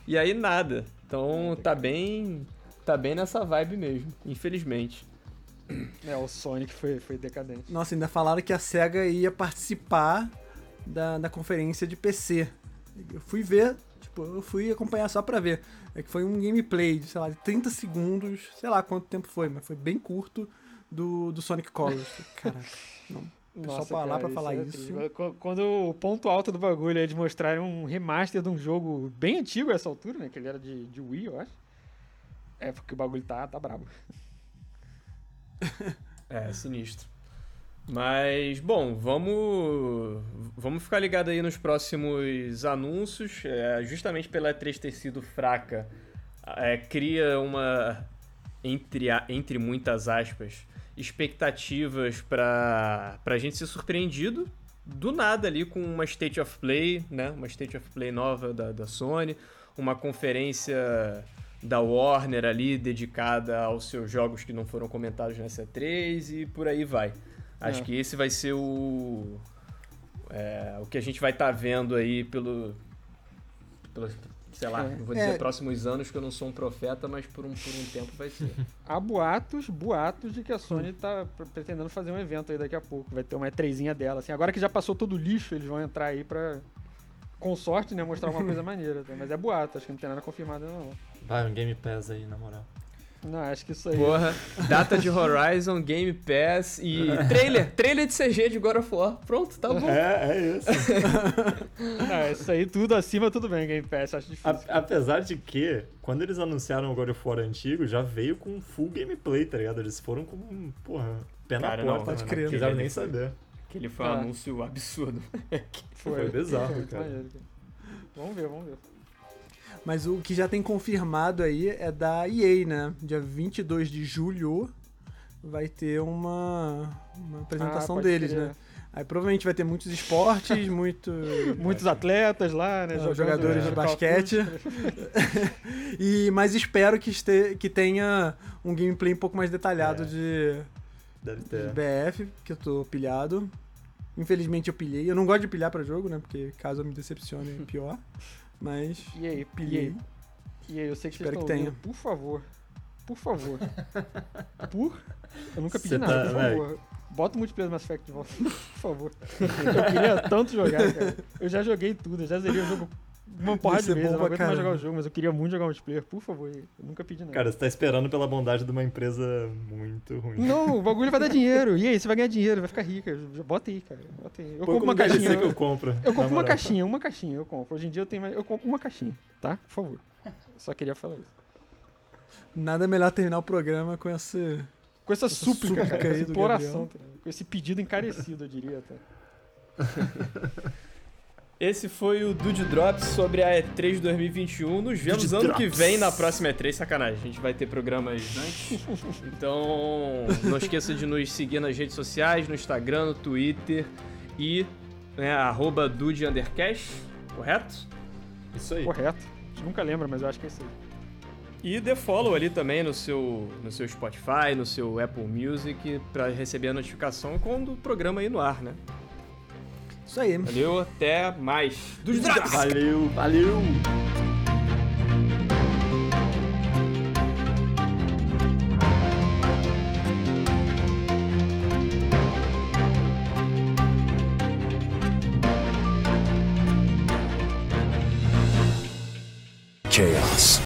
E aí nada. Então tá bem, tá bem nessa vibe mesmo, infelizmente. É, o Sonic foi, foi decadente. Nossa, ainda falaram que a SEGA ia participar da, da conferência de PC. Eu fui ver, tipo, eu fui acompanhar só pra ver. É que foi um gameplay de, sei lá, de 30 segundos, sei lá quanto tempo foi, mas foi bem curto, do, do Sonic Colors. Caraca, não. Nossa, pra lá cara, pra falar é isso. Qu- Quando o ponto alto do bagulho é de mostrarem um remaster de um jogo bem antigo a essa altura, né? Que ele era de, de Wii, eu acho. É, porque o bagulho tá, tá brabo. É, sinistro. Mas, bom, vamos vamos ficar ligado aí nos próximos anúncios. É, justamente pela E3 ter sido fraca, é, cria uma, entre, entre muitas aspas, expectativas para a gente ser surpreendido do nada ali com uma State of Play, né? Uma State of Play nova da, da Sony, uma conferência da Warner ali dedicada aos seus jogos que não foram comentados nessa 3 e por aí vai. Acho É. que esse vai ser o é, o que a gente vai estar vendo aí pelo, pelo sei lá, É. não vou É. dizer próximos anos que eu não sou um profeta, mas por um, por um tempo vai ser. Há boatos, boatos de que a Sony tá pre- pretendendo fazer um evento aí daqui a pouco. Vai ter uma E3zinha dela. Assim, agora que já passou todo o lixo, eles vão entrar aí pra, com sorte, né, mostrar alguma coisa maneira. tá? Mas é boato, acho que não tem nada confirmado ainda não. Vai, um Game Pass aí, na moral. Não, acho que isso aí. Porra, data de Horizon, Game Pass e trailer. Trailer de CG de God of War. Pronto, tá bom. É, é isso. Não, isso aí tudo acima, tudo bem, Game Pass, acho difícil. A- apesar de que, quando eles anunciaram o God of War antigo, já veio com full gameplay, tá ligado? Eles foram com, porra, pé na Cara, não, porta, pode né? crer. Não quiseram Aquele nem foi- saber. Aquele foi um Ah. anúncio absurdo. Foi bizarro, muito cara. maneiro, Vamos ver, vamos ver. Mas o que já tem confirmado aí é da EA, né? Dia 22 de julho vai ter uma, uma apresentação Ah, deles, crer. né? Aí provavelmente vai ter muitos esportes, muito, Muitos atletas lá, né? É, jogando- jogadores de Call of basquete. E mas espero que, este, que tenha um gameplay um pouco mais detalhado É. de, Deve de. BF, que eu tô pilhado. Infelizmente eu pilhei. Eu não gosto de pilhar pra jogo, né? Porque caso eu me decepcione é pior. Mas E aí, pilhei. E aí, eu sei que Espero vocês que estão tenha. ouvindo, Por favor. Por favor. Por? Eu nunca pedi Cê nada, tá- por favor. Bota o multiplayer do Mass Effect de volta, por favor. Eu queria tanto jogar, cara. Eu já joguei tudo, eu já zerei o jogo uma porrada de ser vezes. bom Eu não pra aguento mais jogar o jogo, mas eu queria muito jogar multiplayer. Por favor, eu nunca pedi nada. Cara, você tá esperando pela bondade de uma empresa muito ruim. Não, o bagulho vai dar dinheiro. E aí, você vai ganhar dinheiro, vai ficar rica. Bota aí, cara. Bota aí. Eu compro uma caixinha. que eu compro. Eu compro uma caixinha, uma caixinha, eu compro. Hoje em dia eu tenho mais. Eu compro uma caixinha, tá? Por favor. Só queria falar isso. nada melhor terminar o programa com esse. Com essa súplica, súplica cara, essa imploração, tá com esse pedido encarecido, eu diria até. Esse foi o Dude Drops sobre a E3 2021. Nos vemos Dude ano que Drops. vem na próxima E3. Sacanagem, a gente vai ter programas antes. Então, não esqueça de nos seguir nas redes sociais, no Instagram, no Twitter e né, arroba Dude Undercast, correto? Isso aí. Correto. A gente nunca lembra, mas eu acho que é isso aí. E dê follow ali também no seu, no seu Spotify, no seu Apple Music, pra receber a notificação quando o programa ir no ar, né? Isso aí. Valeu, até mais. Dude Drops! Valeu, valeu!